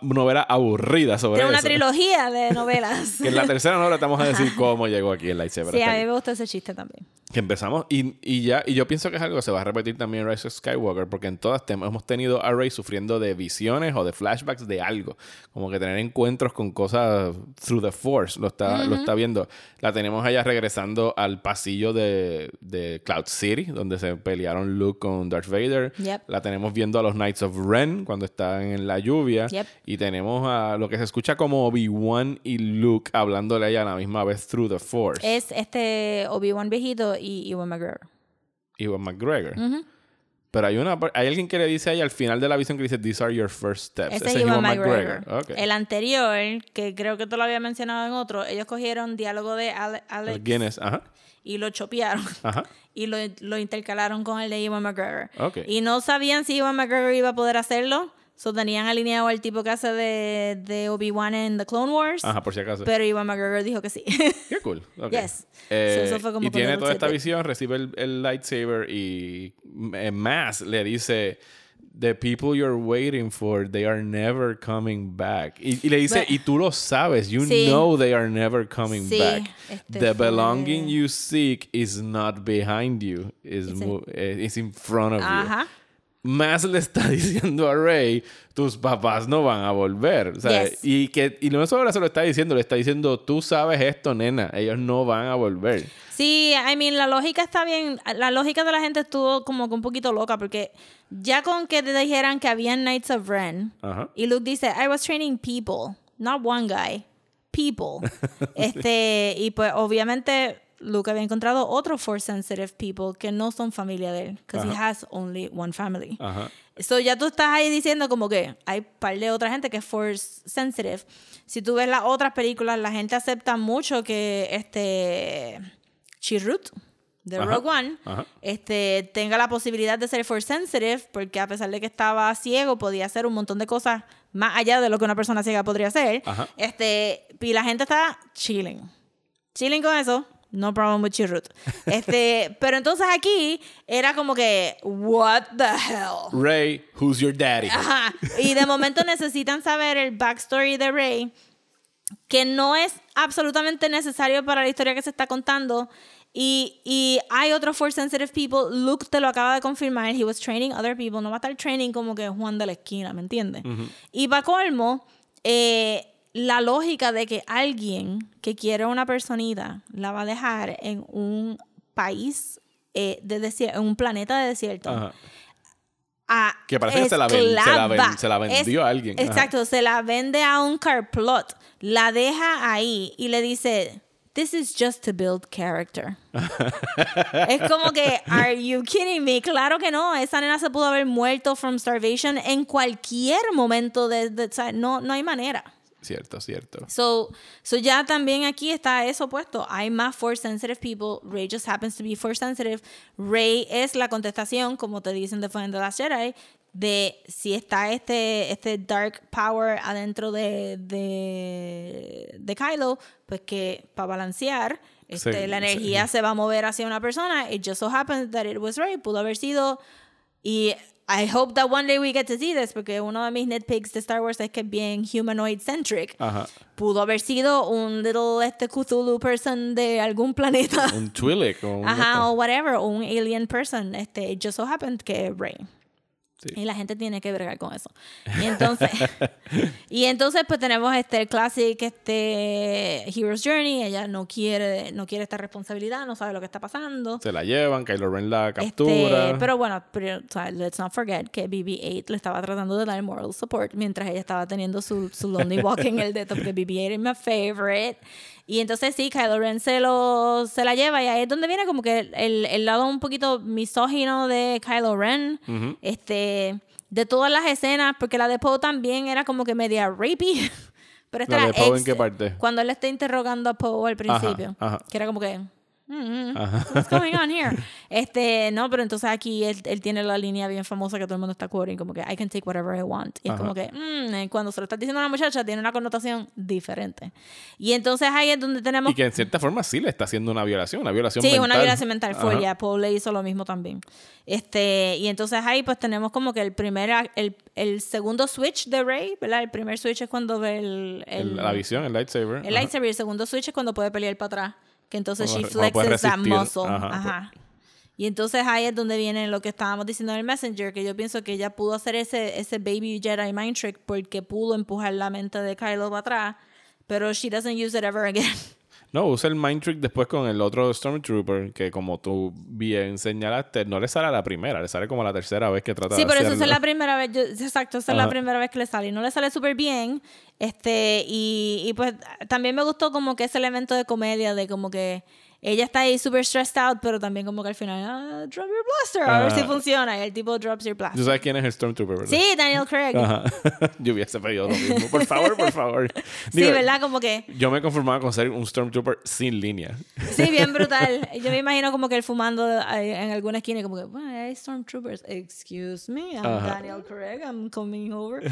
novela aburrida sobre Tiene una eso. trilogía de novelas. Que en la tercera novela te vamos a decir cómo llegó aquí el lightsaber. sí, a mí me gusta ese chiste también. Que empezamos y, y ya, y yo pienso que es algo que se va a repetir también en Rise of Skywalker, porque en todas hemos tenido a Rey sufriendo de visiones o de flashbacks de algo, como que tener encuentros con cosas through the Force, lo está, lo está viendo. La tenemos allá regresando al pasillo de, de Cloud City, donde se pelearon Luke con Darth Vader. Yep. La tenemos viendo a los Knights of Ren cuando están en la lluvia. Yep. Y tenemos a lo que se escucha como Obi-Wan y Luke hablándole a ella a la misma vez through the Force. Es este Obi-Wan viejito y Ewan McGregor. Ewan McGregor. Pero hay una hay alguien que le dice a ella al final de la visión que dice These are your first steps. Ese es Ewan McGregor. El anterior, que creo que tú lo había mencionado en otro, ellos cogieron diálogo de Ale- Alex Guinness, ajá. y lo chopearon. Ajá. y lo, lo intercalaron con el de Ewan McGregor. Ok. Y no sabían si Ewan McGregor iba a poder hacerlo. So tenían alineado al tipo que hace de, de Obi-Wan en The Clone Wars. Ajá, por si acaso. Pero Ewan McGregor dijo que sí. Qué cool. Ok. Yes. Eh, So, eso fue como y tiene toda esta visión, recibe el, el lightsaber y eh, Mass le dice The people you're waiting for, they are never coming back. Y, y le dice, But- y tú lo sabes, you Sí. know they are never coming Sí, back. este The fue- belonging you seek is not behind you, is, It's in- eh, is in front of you. Más le está diciendo a Rey, tus papás no van a volver. Yes. y, que, y no solo se lo está diciendo, le está diciendo, tú sabes esto, nena, ellos no van a volver. Sí, I mean, la lógica está bien. La lógica de la gente estuvo como que un poquito loca porque ya con que te dijeran que había Knights of Ren Ajá. y Luke dice, I was training people, not one guy, people. este, y pues obviamente Luke había encontrado otros force sensitive people que no son familia de él, because he has only one family. Ajá. So ya tú estás ahí diciendo como que hay par de otra gente que es force sensitive. Si tú ves las otras películas, la gente acepta mucho que este Chirrut de Ajá, Rogue One ajá. este tenga la posibilidad de ser force sensitive porque a pesar de que estaba ciego podía hacer un montón de cosas más allá de lo que una persona ciega podría hacer. Ajá. Este, y la gente está chilling. Chilling con eso. No problem with Chirrut. Este, pero entonces aquí era como que, what the hell? Rey, who's your daddy? Ajá. Y de momento necesitan saber el backstory de Rey, que no es absolutamente necesario para la historia que se está contando. Y, y hay otros force sensitive people. Luke te lo acaba de confirmar. He was training other people. No va a estar training como que Juan de la esquina, ¿me entiendes? Y para colmo, eh, la lógica de que alguien que quiere una personita la va a dejar en un país eh, de desierto, en un planeta de desierto Ajá. a Que parece que se la ven- se la ven- esclava. se la vendió a alguien. Ajá. Exacto, se la vende a un carplot, la deja ahí y le dice, this is just to build character. es como que, are you kidding me? Claro que no. Esa nena se pudo haber muerto from starvation en cualquier momento de, no, no hay manera. Cierto, cierto. So, so ya también aquí está eso puesto. Hay más force sensitive people. Rey just happens to be force sensitive. Rey es la contestación, como te dicen de The Last Jedi, de si está este, este dark power adentro de, de, de Kylo, pues que para balancear, este, Sí, la sí. energía se va a mover hacia una persona. It just so happens that it was Rey. Pudo haber sido y I hope that one day we get to see this, porque uno de mis nitpicks de Star Wars es que es bien humanoid centric. Ajá. Pudo haber sido un little este Cthulhu person de algún planeta. Un Twi'lek o un Ajá, o whatever, o un alien person. Este, it just so happened que Rey. Sí. Y la gente tiene que bregar con eso. Y entonces, y entonces pues tenemos este el classic este Hero's Journey, ella no quiere no quiere esta responsabilidad, no sabe lo que está pasando. Se la llevan, Kylo Ren la Este, captura. pero bueno, pero, o sea, let's not forget que BB-8 le estaba tratando de dar moral support mientras ella estaba teniendo su, su lonely walk en el dedo, porque BB-8 es mi favorite. Y entonces sí, Kylo Ren se, lo, se la lleva y ahí es donde viene como que el, el lado un poquito misógino de Kylo Ren. Este, de todas las escenas, porque la de Poe también era como que media rapey. Pero esta ¿La era de Poe en qué parte? Cuando él está interrogando a Poe al principio. ajá. Que era como que... "Mm, mm, What's going on here? Este, no, pero entonces aquí él, él tiene la línea bien famosa que todo el mundo está quoting, como que I can take whatever I want. Y es Ajá. como que, mm, eh, cuando se lo estás diciendo a una muchacha, tiene una connotación diferente. Y entonces ahí es donde tenemos. Y que en cierta forma sí le está haciendo una violación, una violación Sí, mental. una violación mental fue ya. Paul le hizo lo mismo también. Este, y entonces ahí pues tenemos como que el primer, el, el segundo switch de Rey, ¿verdad? El primer switch es cuando ve el, el, la visión, el lightsaber. el Ajá. lightsaber. El segundo switch es cuando puede pelear para atrás. Que entonces she flexes that muscle. Ajá, Ajá. Y entonces ahí es donde viene lo que estábamos diciendo en el Messenger, que yo pienso que ella pudo hacer ese, ese baby Jedi mind trick porque pudo empujar la mente de Kylo para atrás, pero she doesn't use it ever again. No, usa el Mind Trick después con el otro Stormtrooper, que como tú bien señalaste, no le sale a la primera, le sale como a la tercera vez que trata Sí, de por eso esa hacerlo. es la primera vez, yo- exacto, esa es la primera vez que le sale y no le sale súper bien, este, y, y pues también me gustó como que ese elemento de comedia de como que ella está ahí súper stressed out, pero también como que al final, ah, drop your blaster, a ver si funciona, y el tipo drops your Tú blaster. sabes quién es el Stormtrooper, ¿verdad? Sí, Daniel Craig. Ajá. Yo hubiese pedido lo mismo. Por favor, por favor. Sí, ¿verdad? Como que, Yo me conformaba con ser un Stormtrooper sin línea. sí, bien brutal. Yo me imagino como que él fumando ahí en alguna esquina, y como que, bueno, hay Stormtroopers. Excuse me, I'm Ajá. Daniel Craig, I'm coming over.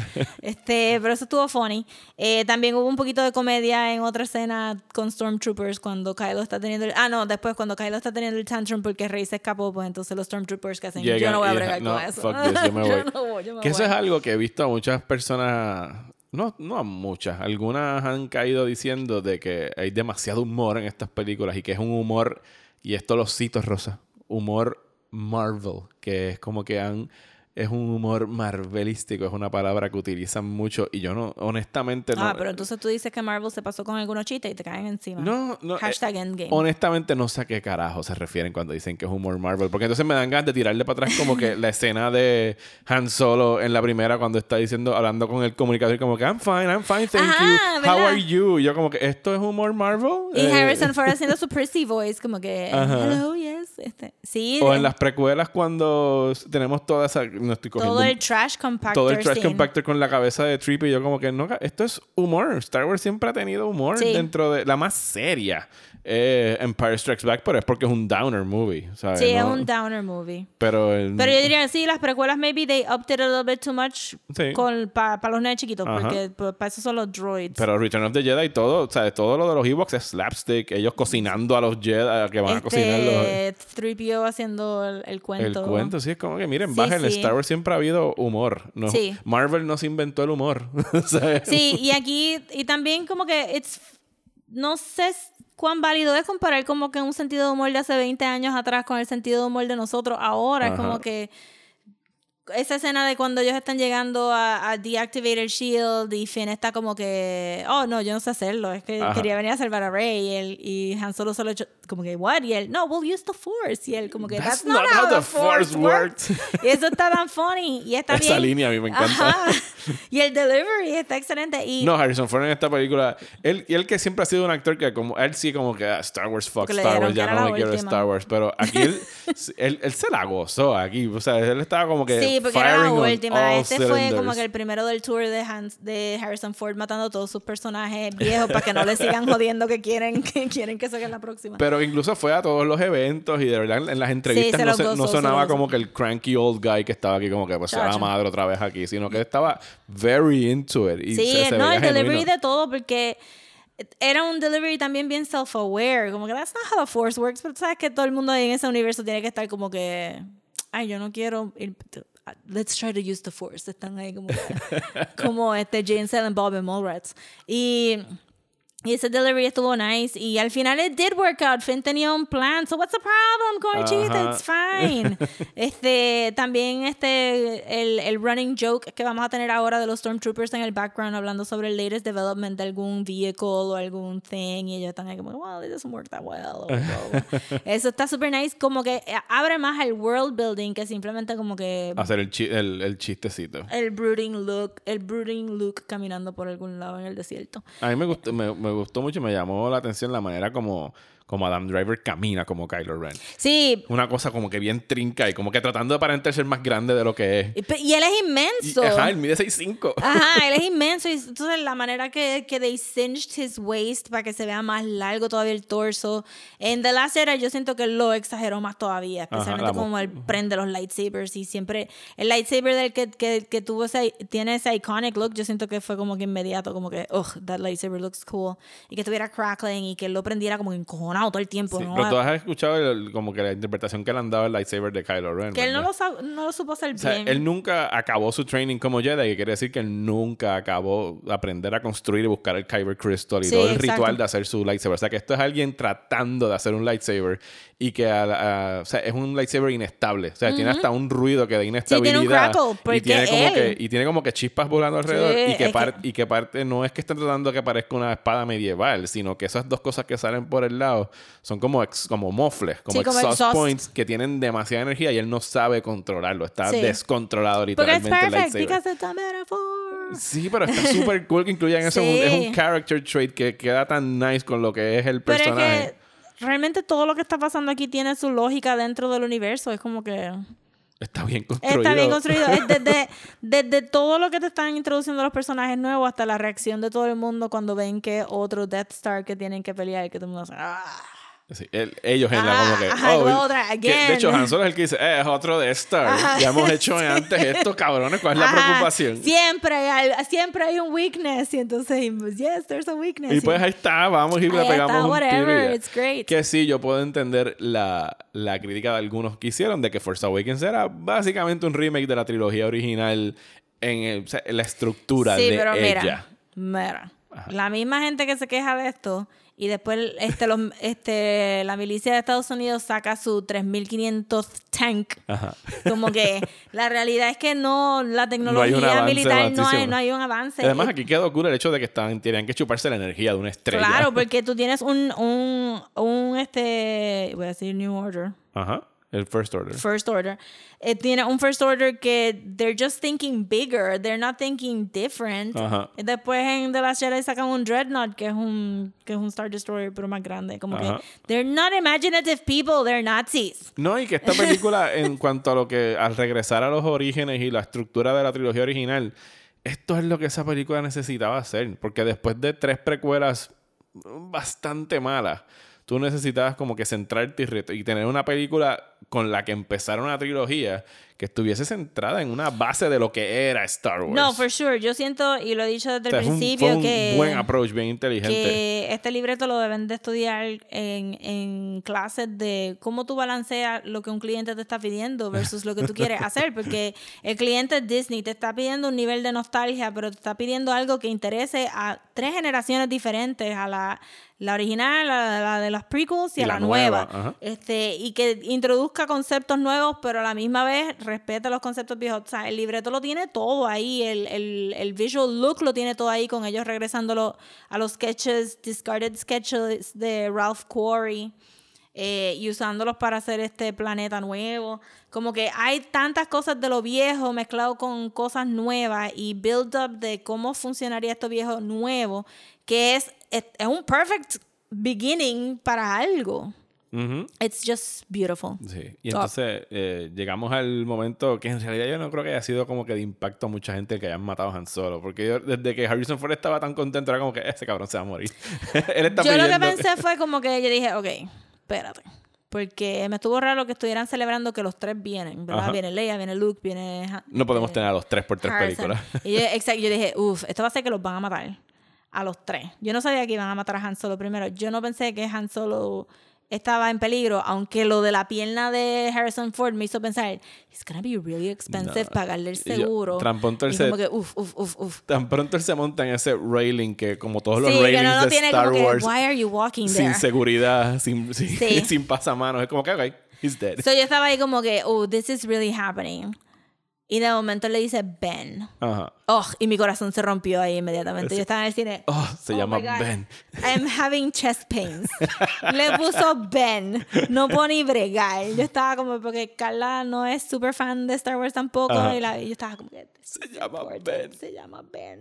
este, pero eso estuvo funny. Eh, también hubo un poquito de comedia en otra escena con Stormtroopers cuando Kylo está teniendo el, ah no, después cuando Kylo está teniendo el tantrum porque Rey se escapó, pues entonces los Stormtroopers que hacen, yo no voy a bregar no, con eso. fuck this, yo me voy. no voy, yo me Que eso es algo que he visto a muchas personas, no, no a muchas, algunas han caído diciendo de que hay demasiado humor en estas películas y que es un humor, y esto lo cito, Rosa, humor Marvel, que es como que han, es un humor marvelístico, es una palabra que utilizan mucho y yo no, honestamente no. Ah, pero entonces tú dices que Marvel se pasó con algunos chistes y te caen encima. No, no. Hashtag eh, Endgame. Honestamente no sé a qué carajo se refieren cuando dicen que es humor Marvel. Porque entonces me dan ganas de tirarle para atrás como que la escena de Han Solo en la primera cuando está diciendo, hablando con el comunicador y como que I'm fine, I'm fine, thank Ajá, you. How ¿verdad? are you? Yo como que esto es humor Marvel. Y Eh, Harrison Ford haciendo su prissy voice, como que, Ajá. hello, yes. Este, sí, O en las precuelas cuando tenemos toda esa... No estoy cogiendo... todo el trash compactor. todo el trash compactor con la cabeza de Trip y yo como que no, esto es humor. Star Wars siempre ha tenido humor Sí. dentro de la más seria. eh, Empire Strikes Back, pero es porque es un downer movie, ¿sabes? Sí, es No- un downer movie. Pero, el- Pero yo diría, sí, las precuelas maybe they it a little bit too much Sí. para los nenes chiquitos, Ajá. porque para eso son los droids. pero Return of the Jedi, todo, o sea, todo lo de los Ewoks es slapstick, ellos cocinando a los Jedi que van a cocinar los, este, 3PO haciendo el, el el cuento. cuento. Sí, es como que miren, Sí, baja en sí. Star Wars siempre ha habido humor. No, Sí. Marvel no se inventó el humor. Sí, y aquí, y también como que it's, no sé cuán válido es comparar como que un sentido de humor de hace 20 años atrás con el sentido de humor de nosotros ahora. Es Ajá. como que esa escena de cuando ellos están llegando a, a deactivate el shield y Finn está como que, oh no, yo no sé hacerlo, es que Ajá. quería venir a salvar a Rey y, él- y Han Solo solo hecho, como que, what? Y él, no, we'll use the force. Y él, como que, That's that's, not, how the force works. y eso está tan funny. Y está Esa bien. línea a mí me encanta. Ajá. Y el delivery está excelente. Y No, Harrison Ford en esta película, él, y él que siempre ha sido un actor que como, él sí como que ah, Star Wars, fuck Star Wars, ya no me quiero. Star Wars, pero aquí él, él, él se la gozó aquí, o sea, él estaba como que Sí, porque era la última. Este fue como cylinders. que el primero del tour de, Hans, de Harrison Ford matando a todos sus personajes viejos para que no le sigan jodiendo que quieren que quieren que saquen la próxima. Pero incluso fue a todos los eventos y de verdad en las entrevistas se no, se- no gozó, se sonaba lo como que el cranky old guy que estaba aquí como que pues Chacho. madre otra vez aquí, sino que estaba very into it. Y sí, se- se no, el delivery de todo porque era un delivery también bien self-aware, como que that's not how the force works, pero sabes que todo el mundo en ese universo tiene que estar como que ay, yo no quiero ir- let's try to use the force. Están ahí como como este Jane Silent Bob and Mallrats. Y y ese delivery estuvo nice. Y al final it did work out. Finn tenía un plan. So what's the problem, Conchita? Ajá. It's fine. este, también este, el, el running joke que vamos a tener ahora de los Stormtroopers en el background hablando sobre el latest development de algún vehicle o algún thing. Y ellos están ahí como, well, it doesn't work that well. Eso está super nice. Como que eh, abre más al world building que simplemente como que Hacer el, chi- el, el chistecito. el brooding look, el brooding look caminando por algún lado en el desierto. A mí me gustó, me, me gustó mucho y me llamó la atención la manera como, como Adam Driver camina como Kylo Ren. Sí, Una cosa como que bien trinca y como que tratando de aparentar ser más grande de lo que es. y, y él es Y, inmenso. ajá, él mide 6'5". Ajá, él es inmenso. Y entonces la manera que, que they cinched his waist para que se vea más largo todavía el torso. En The Last Era yo siento que lo exageró más todavía. Especialmente mo- como él prende los lightsabers. Y siempre el lightsaber del que, que, que tuvo ese, tiene ese iconic look, yo siento que fue como que inmediato. Como que, ugh, that lightsaber looks cool. Y que estuviera crackling y que lo prendiera como encojonado todo el tiempo. Sí, ¿no? pero tú has escuchado el- como que la interpretación que le han dado al lightsaber de Kylo Ren. que él no lo, no lo supo hacer O sea, bien. él nunca acabó su training como Jedi, que quiere decir que él nunca acabó de aprender a construir y buscar el Kyber Crystal y Sí, todo el exacto. ritual de hacer su lightsaber. O sea, que esto es alguien tratando de hacer un lightsaber y que a a- o sea, es un lightsaber inestable. O sea, tiene hasta un ruido que da inestabilidad. tiene un crackle, y, tiene como él- que, y tiene como que chispas volando alrededor. Sí, y, que par- que- y que parte no es que estén tratando que parezca una espada medieval, sino que esas dos cosas que salen por el lado son como, ex- como mofles, como, Sí, como exhaust, exhaust. points que tienen demasiada energía y él no sabe controlarlo. Está Sí. descontrolado Porque es literalmente. Sí, pero está súper cool que incluyan eso. Sí. Es un character trait que queda tan nice con lo que es el Pero personaje. es que realmente todo lo que está pasando aquí tiene su lógica dentro del universo. Es como que Está bien construido. está bien construido. Es desde, desde todo lo que te están introduciendo los personajes nuevos hasta la reacción de todo el mundo cuando ven que otro Death Star que tienen que pelear y que todo el mundo hace, "Ah". Sí, él- ellos en la Ah, como que. ajá, oh, otra, que- de hecho, Han Solo es el que dice, eh, es otro de Star. Ya hemos hecho antes esto, cabrones. ¿Cuál es la Ajá, preocupación? Siempre hay, siempre hay un weakness. Y entonces, yes, there's a weakness. Y pues ahí está, vamos y le pegamos está, whatever, it's great. Que sí, yo puedo entender la, la crítica de algunos que hicieron de que Force Awakens era básicamente un remake de la trilogía original en, el- en la estructura Sí, de pero ella. mira, mira. La misma gente que se queja de esto y después este, los, este, la milicia de Estados Unidos saca su 3500 tank. Ajá. Como que la realidad es que no, la tecnología avance militar no hay, no hay un avance. Y Además, aquí quedó cool el hecho de que estaban, tenían que chuparse la energía de una estrella. Claro, porque tú tienes un, un, un este, voy a decir New Order, Ajá. El First Order. First Order. Eh, tiene un First Order que they're just thinking bigger, they're not thinking different. Ajá. Y Después en The Last Jedi sacan un Dreadnought que es un, que es un Star Destroyer pero más grande. Como Ajá. que they're not imaginative people, they're Nazis. No, y que esta película, en cuanto a lo que, al regresar a los orígenes y la estructura de la trilogía original, esto es lo que esa película necesitaba hacer. Porque después de tres precuelas bastante malas, tú necesitabas como que centrarte y, y tener una película con la que empezara una trilogía que estuviese centrada en una base de lo que era Star Wars. No, for sure. Yo siento, y lo he dicho desde O sea, el fue un- principio, fue un que... buen approach, bien inteligente. que este libreto lo deben de estudiar en, en clases de cómo tú balanceas lo que un cliente te está pidiendo versus lo que tú quieres hacer, porque el cliente Disney te está pidiendo un nivel de nostalgia, pero te está pidiendo algo que interese a tres generaciones diferentes, a la, la original, a la de las prequels y, Y a la, la nueva. nueva. Este, y que introduzca conceptos nuevos, pero a la misma vez respeta los conceptos viejos. O sea, el libreto lo tiene todo ahí, el, visual look lo tiene todo ahí, con ellos regresando lo- a los sketches, discarded sketches de Ralph Quarry. eh, y usándolos para hacer este planeta nuevo. Como que hay tantas cosas de lo viejo mezclado con cosas nuevas y build up de cómo funcionaría esto viejo nuevo, que es, es un perfect beginning para algo. Ujú. It's just beautiful. Sí. Y entonces eh, llegamos al momento que en realidad yo no creo que haya sido como que de impacto a mucha gente el que hayan matado a Han Solo. Porque yo, desde que Harrison Ford estaba tan contento, era como que ese cabrón se va a morir. Él está Yo lo que pensé fue como que yo dije, ok, espérate. Porque me estuvo raro que estuvieran celebrando que los tres vienen, ¿verdad? Ajá. Viene Leia, viene Luke, viene... Han- No podemos eh, tener a los tres por tres Harrison. películas. Y yo, exacto, yo dije, uff, esto va a ser que los van a matar a los tres. Yo no sabía que iban a matar a Han Solo primero. Yo no pensé que Han Solo estaba en peligro, aunque lo de la pierna de Harrison Ford me hizo pensar, it's gonna be really expensive No. pagarle el Y yo, seguro. tan pronto él se- como que, uff, uff, uff. Tan pronto él se monta en ese railing que como todos los Sí, railings no, no de Star como que, Wars why are you walking sin there? seguridad, sin, sin, Sí. sin pasamanos. Es como que, ok, he's dead. So yo estaba ahí como que, oh, this is really happening. Y de momento le dice Ben. Ajá. Oh, y mi corazón se rompió ahí inmediatamente. Yo estaba en el cine. Oh, se Oh llama. Ben. I'm having chest pains. Le puso Ben. No puedo ni bregar. Yo estaba como, porque Carla no es súper fan de Star Wars tampoco. Ajá. Y, la- yo estaba como que. "This Se llama. Ben. Se llama Ben.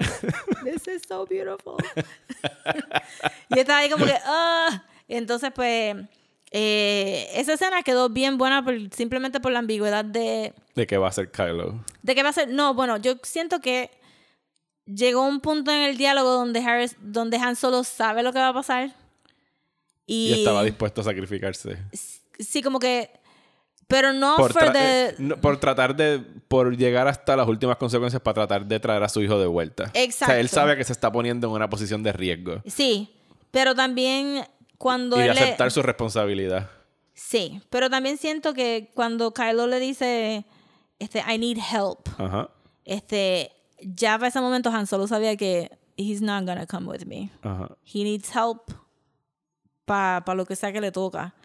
This is so beautiful. yo estaba ahí como que. Y entonces, pues. Eh, esa escena quedó bien buena por- simplemente por la ambigüedad de, ¿De qué va a ser Kylo? de qué va a ser. No, bueno, yo siento que llegó un punto en el diálogo donde Harris, donde Han Solo sabe lo que va a pasar. Y, Y estaba dispuesto a sacrificarse. sí, como que. Pero no Por, for tra- the. eh, no, por tratar de... Por llegar hasta las últimas consecuencias para tratar de traer a su hijo de vuelta. O sea, él Exacto. sabe que se está poniendo en una posición de riesgo. Sí, pero también cuando Y de él le- aceptar su responsabilidad. Sí, pero también siento que cuando Kylo le dice, este, I need help, Ajá. este, ya para ese momento Han Solo sabía que he's not gonna come with me. Ajá. He needs help para lo que sea que le toca.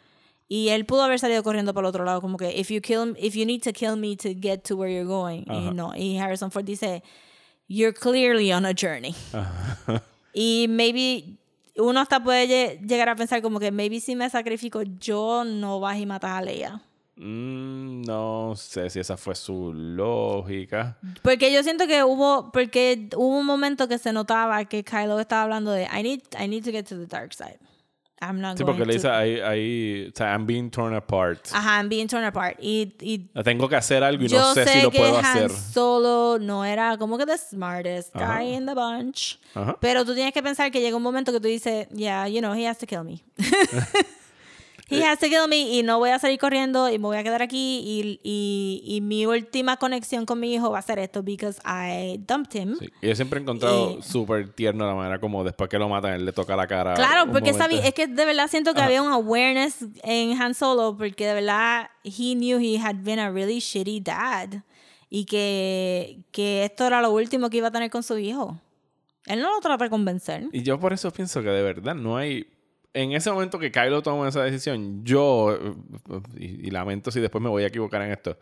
Y él pudo haber salido corriendo para el otro lado, como que, if you kill, if you need to kill me to get to where you're going. Y no, y Harrison Ford dice, you're clearly on a journey. Y maybe uno hasta puede lle- llegar a pensar como que maybe si me sacrifico yo no vas y matas a Leia. Mm, no sé si esa fue su lógica. Porque yo siento que hubo, porque hubo un momento que se notaba que Kylo estaba hablando de I need, I need to get to the dark side. I'm not Sí, going porque le to- dice ahí, ahí, o sea, I'm being torn apart. Ajá, I'm being torn apart. Y, y Tengo que hacer algo y no sé, sé si lo que puedo Han hacer. Solo no era como que the smartest Ajá. guy in the bunch. Ajá. Pero tú tienes que pensar que llega un momento que tú dices, yeah, you know, he has to kill me. he has to kill me y no voy a salir corriendo y me voy a quedar aquí y, y, y mi última conexión con mi hijo va a ser esto because I dumped him. Sí. Yo siempre he encontrado súper tierno la manera como después que lo matan, él le toca la cara. Claro, porque bien- es que de verdad siento que Ajá. había un awareness en Han Solo porque de verdad he knew he had been a really shitty dad y que, que esto era lo último que iba a tener con su hijo. Él no lo trata de convencer. Y yo por eso pienso que de verdad no hay. En ese momento que Kylo toma esa decisión, yo, eh, y, y lamento si después me voy a equivocar en esto,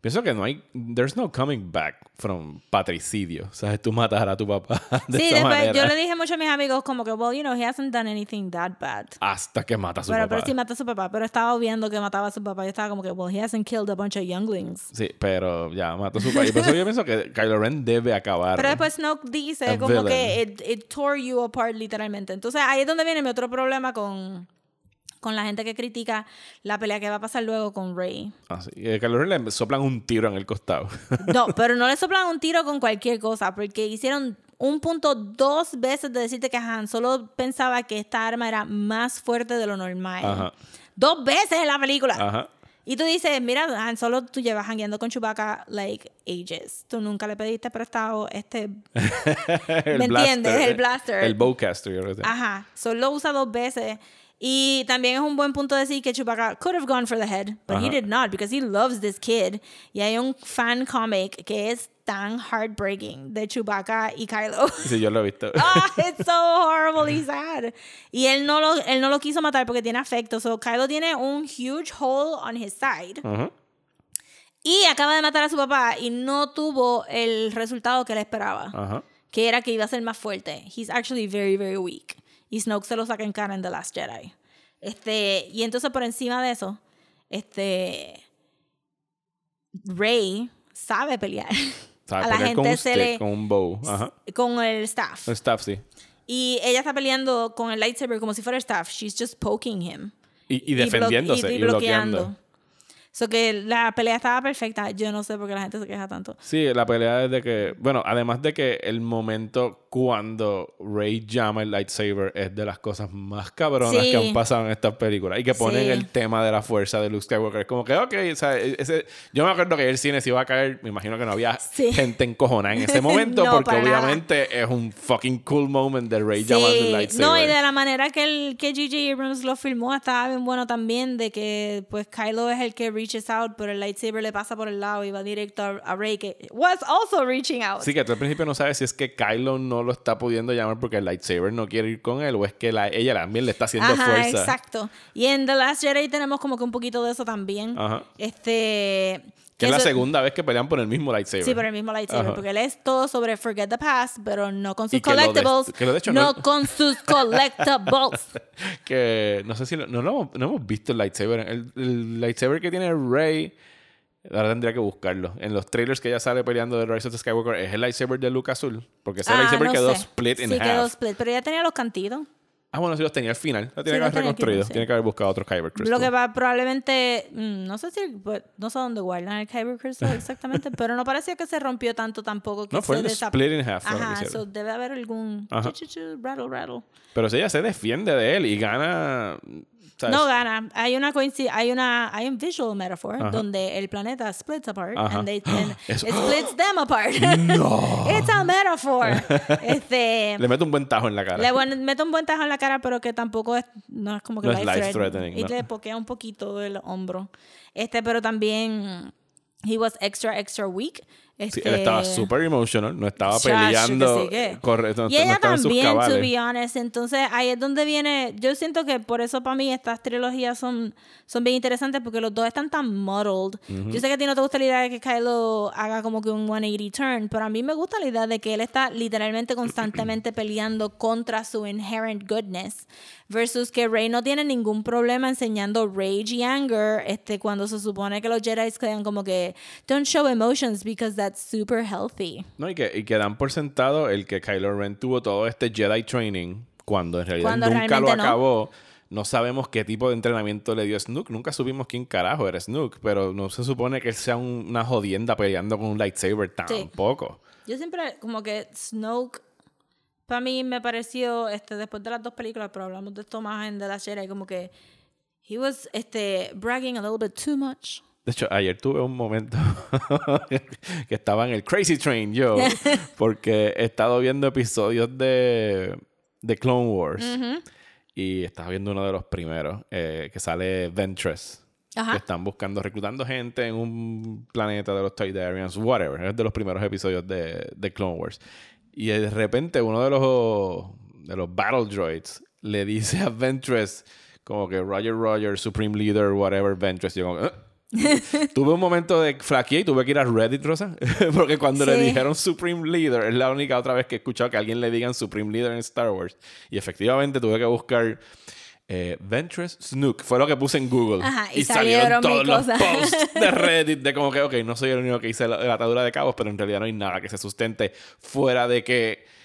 pienso que no hay. There's no coming back from patricidio. ¿Sabes? Tú matar a tu papá de sí, esa después manera. yo le dije mucho a mis amigos como que, well, you know, he hasn't done anything that bad. Hasta que mata a su Pero, papá. pero sí mata a su papá, pero estaba viendo que mataba a su papá. Yo estaba como que, well, he hasn't killed a bunch of younglings. Sí, pero ya mató a su papá. Y por eso yo pienso que Kylo Ren debe acabar. Pero después Snoke dice A como villain. que it, it tore you apart literalmente. Entonces ahí es donde viene mi otro problema con, con la gente que critica la pelea que va a pasar luego con Rey. Ah, sí. Y a le soplan un tiro en el costado. No, pero no le soplan un tiro con cualquier cosa, porque hicieron un punto dos veces de decirte que Han solo pensaba que esta arma era más fuerte de lo normal. Ajá. Dos veces en la película. Ajá. Y tú dices, mira, Han Solo, tú llevas jangueando con Chewbacca, like, ages. Tú nunca le pediste prestado este... el ¿Me entiendes? El blaster. El bowcaster. yo creo que sí. Ajá, solo usa dos veces. Y también es un buen punto decir que Chewbacca could have gone for the head, but he Ajá. did not because he loves this kid. Y hay un fan comic que es tan heartbreaking de Chewbacca y Kylo. Sí, yo lo he visto. Ah, it's so horribly sad. Y él no lo, él no lo quiso matar porque tiene afecto. So Kylo tiene un huge hole on his side. Ajá. Y acaba de matar a su papá y no tuvo el resultado que él esperaba. Ajá. Que era que iba a ser más fuerte. He's actually very, very weak. Y Snoke se lo saca en cara en The Last Jedi. Este, y entonces por encima de eso, este Rey sabe pelear. ¿Sabes? A la Pelear con gente un se stick, le con un bow. Ajá. con el staff. El staff, sí. Y ella está peleando con el lightsaber como si fuera staff. She's just poking him. Y, y defendiéndose y, bloqueando. So que la pelea estaba perfecta. Yo no sé por qué la gente se queja tanto. Sí, la pelea es de que, bueno, además de que el momento cuando Rey llama el lightsaber es de las cosas más cabronas Sí. que han pasado en estas películas y que ponen Sí. el tema de la fuerza de Luke Skywalker. Es como que, ok, o sea, e-, ese, yo me acuerdo que el cine se iba a caer, me imagino que no había Sí. gente encojona en ese momento No, porque para nada. obviamente es un fucking cool moment de Rey llamando el lightsaber. no, y de la manera que el que J.J. Abrams lo filmó estaba bien bueno también, de que pues Kylo es el que reaches out, pero el lightsaber le pasa por el lado y va directo a, a Rey, que was also reaching out. Sí, que tú al principio no sabes si es que Kylo no lo está pudiendo llamar porque el lightsaber no quiere ir con él o es que la, ella también le está haciendo Ajá, fuerza. exacto. Y en The Last Jedi tenemos como que un poquito de eso también. Ajá. Este... Que es la segunda vez que pelean por el mismo lightsaber. Sí, por el mismo lightsaber, Ajá. porque él es todo sobre Forget the Past, pero no con sus de- collectibles. que lo de hecho no, no- con sus collectibles. que no sé si lo- no, hemos, no hemos visto el lightsaber. El, el lightsaber que tiene Rey, ahora tendría que buscarlo. En los trailers que ella sale peleando de Rise of the Skywalker, es el lightsaber de Luke Azul. Porque ese Ah, lightsaber no quedó sé. split in sí, quedó half. split, pero ya tenía los cantitos. Ah, bueno, sí los tenía al final. Lo tiene Sí, que haber reconstruido. Tiene que haber buscado otro Kyber Crystal. Lo que va probablemente, mm, no sé si, pues, no sé dónde guardan el Kyber Crystal exactamente, pero no parecía que se rompió tanto tampoco. Que No, fue split in half, Ajá, hicieron. so debe haber algún Ajá. chu, chu, chu, rattle, rattle. Pero si ella se defiende de él y gana... ¿sabes? No gana. Hay una hay una hay un visual metaphor Ajá. donde el planeta splits apart Ajá. and, they, and it splits them apart. No. It's a metaphor. este Le mete un buen tajo en la cara. le buen- mete un buen tajo en la cara, pero que tampoco es, no es como que No es life life threatening. threatening, Y no. le pokea un poquito el hombro. Este, pero también he was extra, extra weak. Sí, Este, él estaba súper emotional, no estaba que peleando. sí que. correcto, no, Y no ella sus también, to be honest. Entonces, ahí es donde viene. Yo siento que por eso para mí estas trilogías son, son bien interesantes porque los dos están tan muddled. Yo sé que a ti no te gusta la idea de que Kylo haga como que un 180 turn, pero a mí me gusta la idea de que él está literalmente constantemente peleando contra su inherent goodness. Versus que Rey no tiene ningún problema enseñando rage y anger este, cuando se supone que los Jedi quedan como que don't show emotions because that's super healthy. No, y que, y que dan por sentado el que Kylo Ren tuvo todo este Jedi training cuando en realidad Cuando nunca lo realmente no. acabó. No sabemos qué tipo de entrenamiento le dio Snook. Nunca supimos quién carajo era Snook, pero no se supone que él sea un- una jodienda peleando con un lightsaber tampoco. Yo siempre, como que Snoke, para mí me pareció, este, después de las dos películas, pero hablamos de esto más en The Last Jedi, como que he was, este, bragging a little bit too much. De hecho, ayer tuve un momento que estaba en el Crazy Train yo, porque he estado viendo episodios de, de Clone Wars y estaba viendo uno de los primeros, eh, que sale Ventress. Ajá. Que están buscando, reclutando gente en un planeta de los Toydarians, whatever. Es de los primeros episodios de, de Clone Wars. Y de repente uno de los, de los Battle Droids le dice a Ventress como que Roger Roger, Supreme Leader, whatever, Ventress. Y yo como, "¿Eh?". tuve un momento de flaqueé y tuve que ir a Reddit, Rosa. Porque cuando le dijeron Supreme Leader, es la única otra vez que he escuchado que a alguien le digan Supreme Leader en Star Wars. Y efectivamente tuve que buscar eh, Ventress Snook. Fue lo que puse en Google. Ajá, y salieron todos mil los cosas. posts de Reddit de como que, ok, no soy el único que hice la, la atadura de cabos, pero en realidad no hay nada que se sustente fuera de que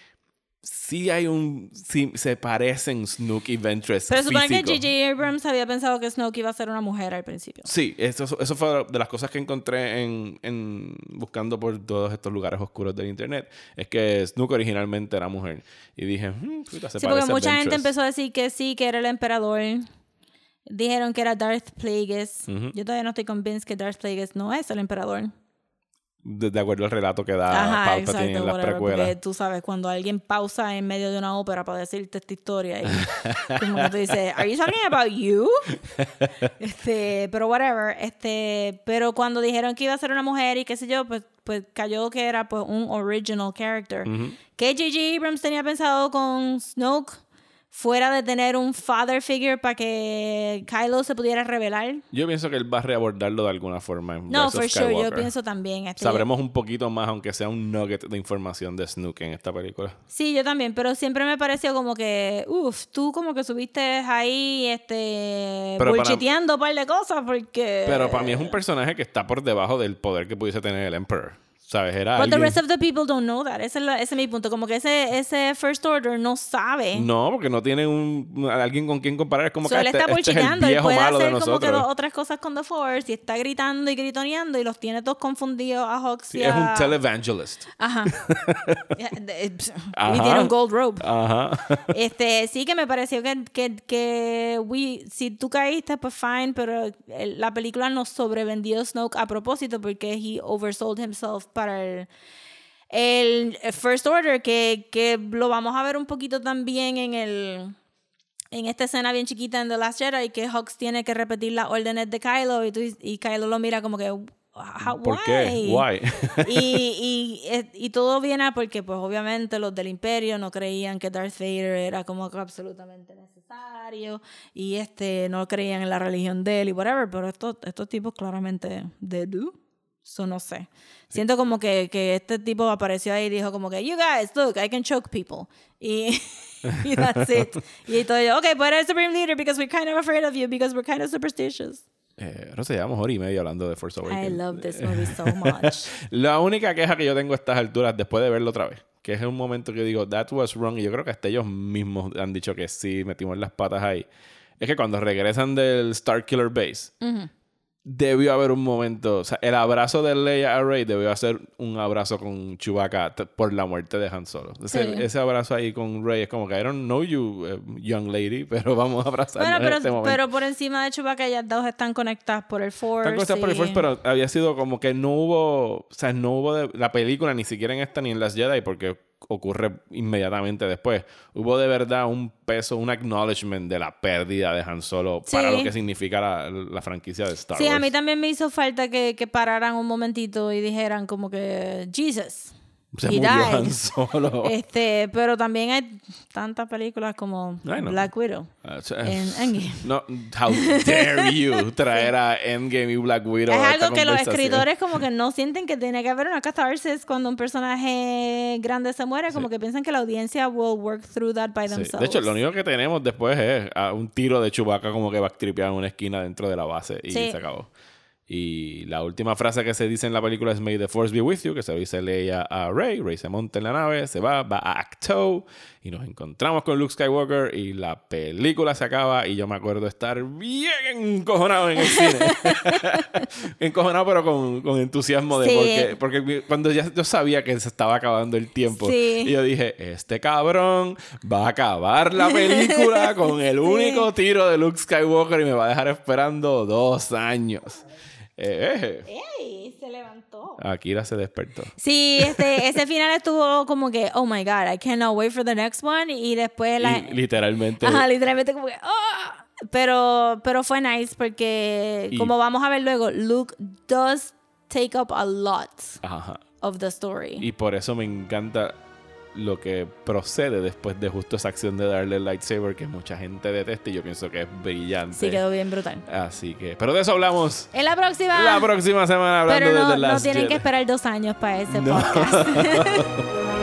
sí hay un... Sí, se parecen Snook y Ventress Pero supone que. J.J. Abrams había pensado que Snoke iba a ser una mujer al principio. Sí, eso, eso fue de las cosas que encontré en, en buscando por todos estos lugares oscuros del internet. Es que Snook originalmente era mujer. Y dije, hmm, puta, se Sí, porque parece mucha gente empezó a decir que sí, que era el emperador. Dijeron que era Darth Plagueis. Yo todavía no estoy convinced que Darth Plagueis no es el emperador. De, de acuerdo al relato que da Ajá, exacto, en las whatever, precuelas. Tú sabes, cuando alguien pausa en medio de una ópera para decirte esta historia y como que tú dices, ¿Are you talking about you? este, pero whatever. Este, pero cuando dijeron que iba a ser una mujer y qué sé yo, pues, pues cayó que era pues un original character. Ujú. Que J.J. Abrams tenía pensado con Snoke fuera de tener un father figure para que Kylo se pudiera revelar. Yo pienso que él va a reabordarlo de alguna forma. En No, for of sure, yo Skywalker. pienso también. este, Sabremos un poquito más, aunque sea un nugget de información de Snook en esta película. Sí, yo también, pero siempre me pareció como que, uff, tú como que subiste ahí, este, Pero para- un par de cosas porque... Pero para mí es un personaje que está por debajo del poder que pudiese tener el Emperor. ¿Sabes? Era But the alguien- rest of the people don't know that. Ese es, la- ese es mi punto. Como que ese, ese First Order no sabe. No, porque no tiene un, alguien con quien comparar. Es como So, que él este, está este es el bullshiteando. Él viejo puede malo de hacer como que nosotros. dos o tres cosas con The Force y está gritando y gritoneando y los tiene todos confundidos a Hawks Sí, y es un televangelist. Ajá. Y tiene un gold robe. Ajá. Este, sí que me pareció que, que, que we, si tú caíste, pues fine, pero la película nos sobrevendió Snoke a propósito porque he oversold himself para el, el First Order, que, que lo vamos a ver un poquito también en el en esta escena bien chiquita en The Last Jedi que Hux tiene que repetir las órdenes de Kylo y, tú, y Kylo lo mira como que "How- ¿Por why?" qué? Why? y, y, eh, y todo viene porque, pues, obviamente los del Imperio no creían que Darth Vader era como absolutamente necesario y este no creían en la religión de él y whatever, pero estos, estos tipos claramente de do. So, no sé. Siento como que, que este tipo apareció ahí y dijo como que, you guys, look, I can choke people. Y, y that's it. Y todo yo, okay, but I'm Supreme Leader because we're kind of afraid of you because we're kind of superstitious. Eh, no sé, llevamos hora y media hablando de Force Awakens. I love this movie so much. La única queja que yo tengo a estas alturas, después de verlo otra vez, que es un momento que yo digo, that was wrong, y yo creo que hasta ellos mismos han dicho que sí, metimos las patas ahí, es que cuando regresan del Star Killer Base, debió haber un momento, o sea, el abrazo de Leia a Rey debió ser un abrazo con Chewbacca por la muerte de Han Solo. Ese, Sí. ese abrazo ahí con Rey es como que I don't know you, eh, young lady, pero vamos a abrazarnos Bueno, en pero, este momento. pero por encima de Chewbacca ellas dos están conectadas por el Force. Están cosas por el Force, pero había sido como que no hubo, o sea, no hubo de- la película ni siquiera en esta ni en las Jedi porque ocurre inmediatamente después. Hubo de verdad un peso, un acknowledgement de la pérdida de Han Solo para Sí. lo que significa la, la franquicia de Star Sí, Wars. a mí también me hizo falta que, que pararan un momentito y dijeran como que Jesus. Se he murió died". Han Solo. Este, pero también hay tantas películas como. Black Widow sea, en Endgame. No, how dare you traer a Endgame y Black Widow Es a esta algo que los escritores como que no sienten que tiene que haber una catharsis cuando un personaje grande se muere, como que piensan que la audiencia will work through that by Sí. themselves. De hecho, lo único que tenemos después es un tiro de Chewbacca como que va a tripear en una esquina dentro de la base y Sí. se acabó. Y la última frase que se dice en la película es May the Force be with you, que se dice Leia a Rey. Rey se monta en la nave, se va, va a Acto y nos encontramos con Luke Skywalker y la película se acaba y yo me acuerdo estar bien encojonado en el cine. encojonado pero con, con entusiasmo de Sí. porque, porque cuando ya yo sabía que se estaba acabando el tiempo Sí. y yo dije, este cabrón va a acabar la película con el único tiro de Luke Skywalker y me va a dejar esperando dos años. Eh, eh. ¡Ey! Se levantó. Akira se despertó. Sí, este, ese final estuvo como que, oh my god, I cannot wait for the next one. Y después la. Y literalmente. Ajá, literalmente como que, "Ah". Pero, pero fue nice porque, Y- como vamos a ver luego, Luke does take up a lot Ajá. of the story. Y por eso me encanta lo que procede después de justo esa acción de darle el lightsaber que mucha gente detesta y yo pienso que es brillante. sí, quedó bien brutal. Así que, pero de eso hablamos En la próxima. la próxima semana hablando pero no, de The no tienen que esperar dos años para ese No. podcast.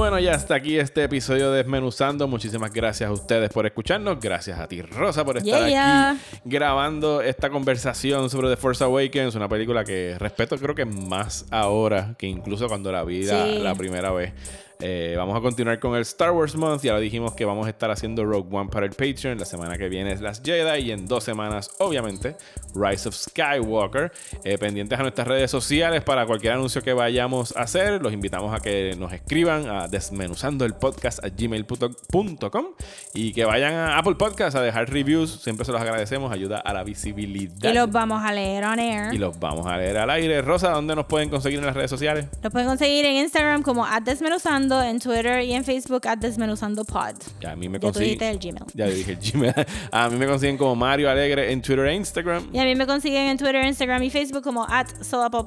Bueno, ya hasta aquí este episodio de Desmenuzando. Muchísimas gracias a ustedes por escucharnos. Gracias a ti, Rosa, por estar Yeah, yeah. aquí grabando esta conversación sobre The Force Awakens. Una película que respeto creo que más ahora que incluso cuando la vi la primera vez. Eh, vamos a continuar con el Star Wars Month. Ya lo dijimos que vamos a estar haciendo Rogue One para el Patreon. La semana que viene es Las Jedi y en dos semanas, obviamente, Rise of Skywalker. Eh, pendientes a nuestras redes sociales para cualquier anuncio que vayamos a hacer. Los invitamos a que nos escriban a desmenuzando el podcast a gmail.com y que vayan a Apple Podcast a dejar reviews. Siempre se los agradecemos. Ayuda a la visibilidad. Y los vamos a leer on air. Y los vamos a leer al aire. Rosa, ¿dónde nos pueden conseguir en las redes sociales? Los pueden conseguir en Instagram como desmenuzando, en Twitter y en Facebook desmenuzando pod. Ya, a mí me Ya tú consiguen. dijiste el Gmail. Ya dije el Gmail. A mí me consiguen como Mario Alegre en Twitter e Instagram. Y a mí me consiguen en Twitter, Instagram y Facebook como at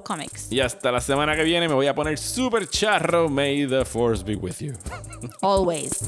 Comics. Y hasta la semana que viene me voy a poner super charro. May the force be with you. Always.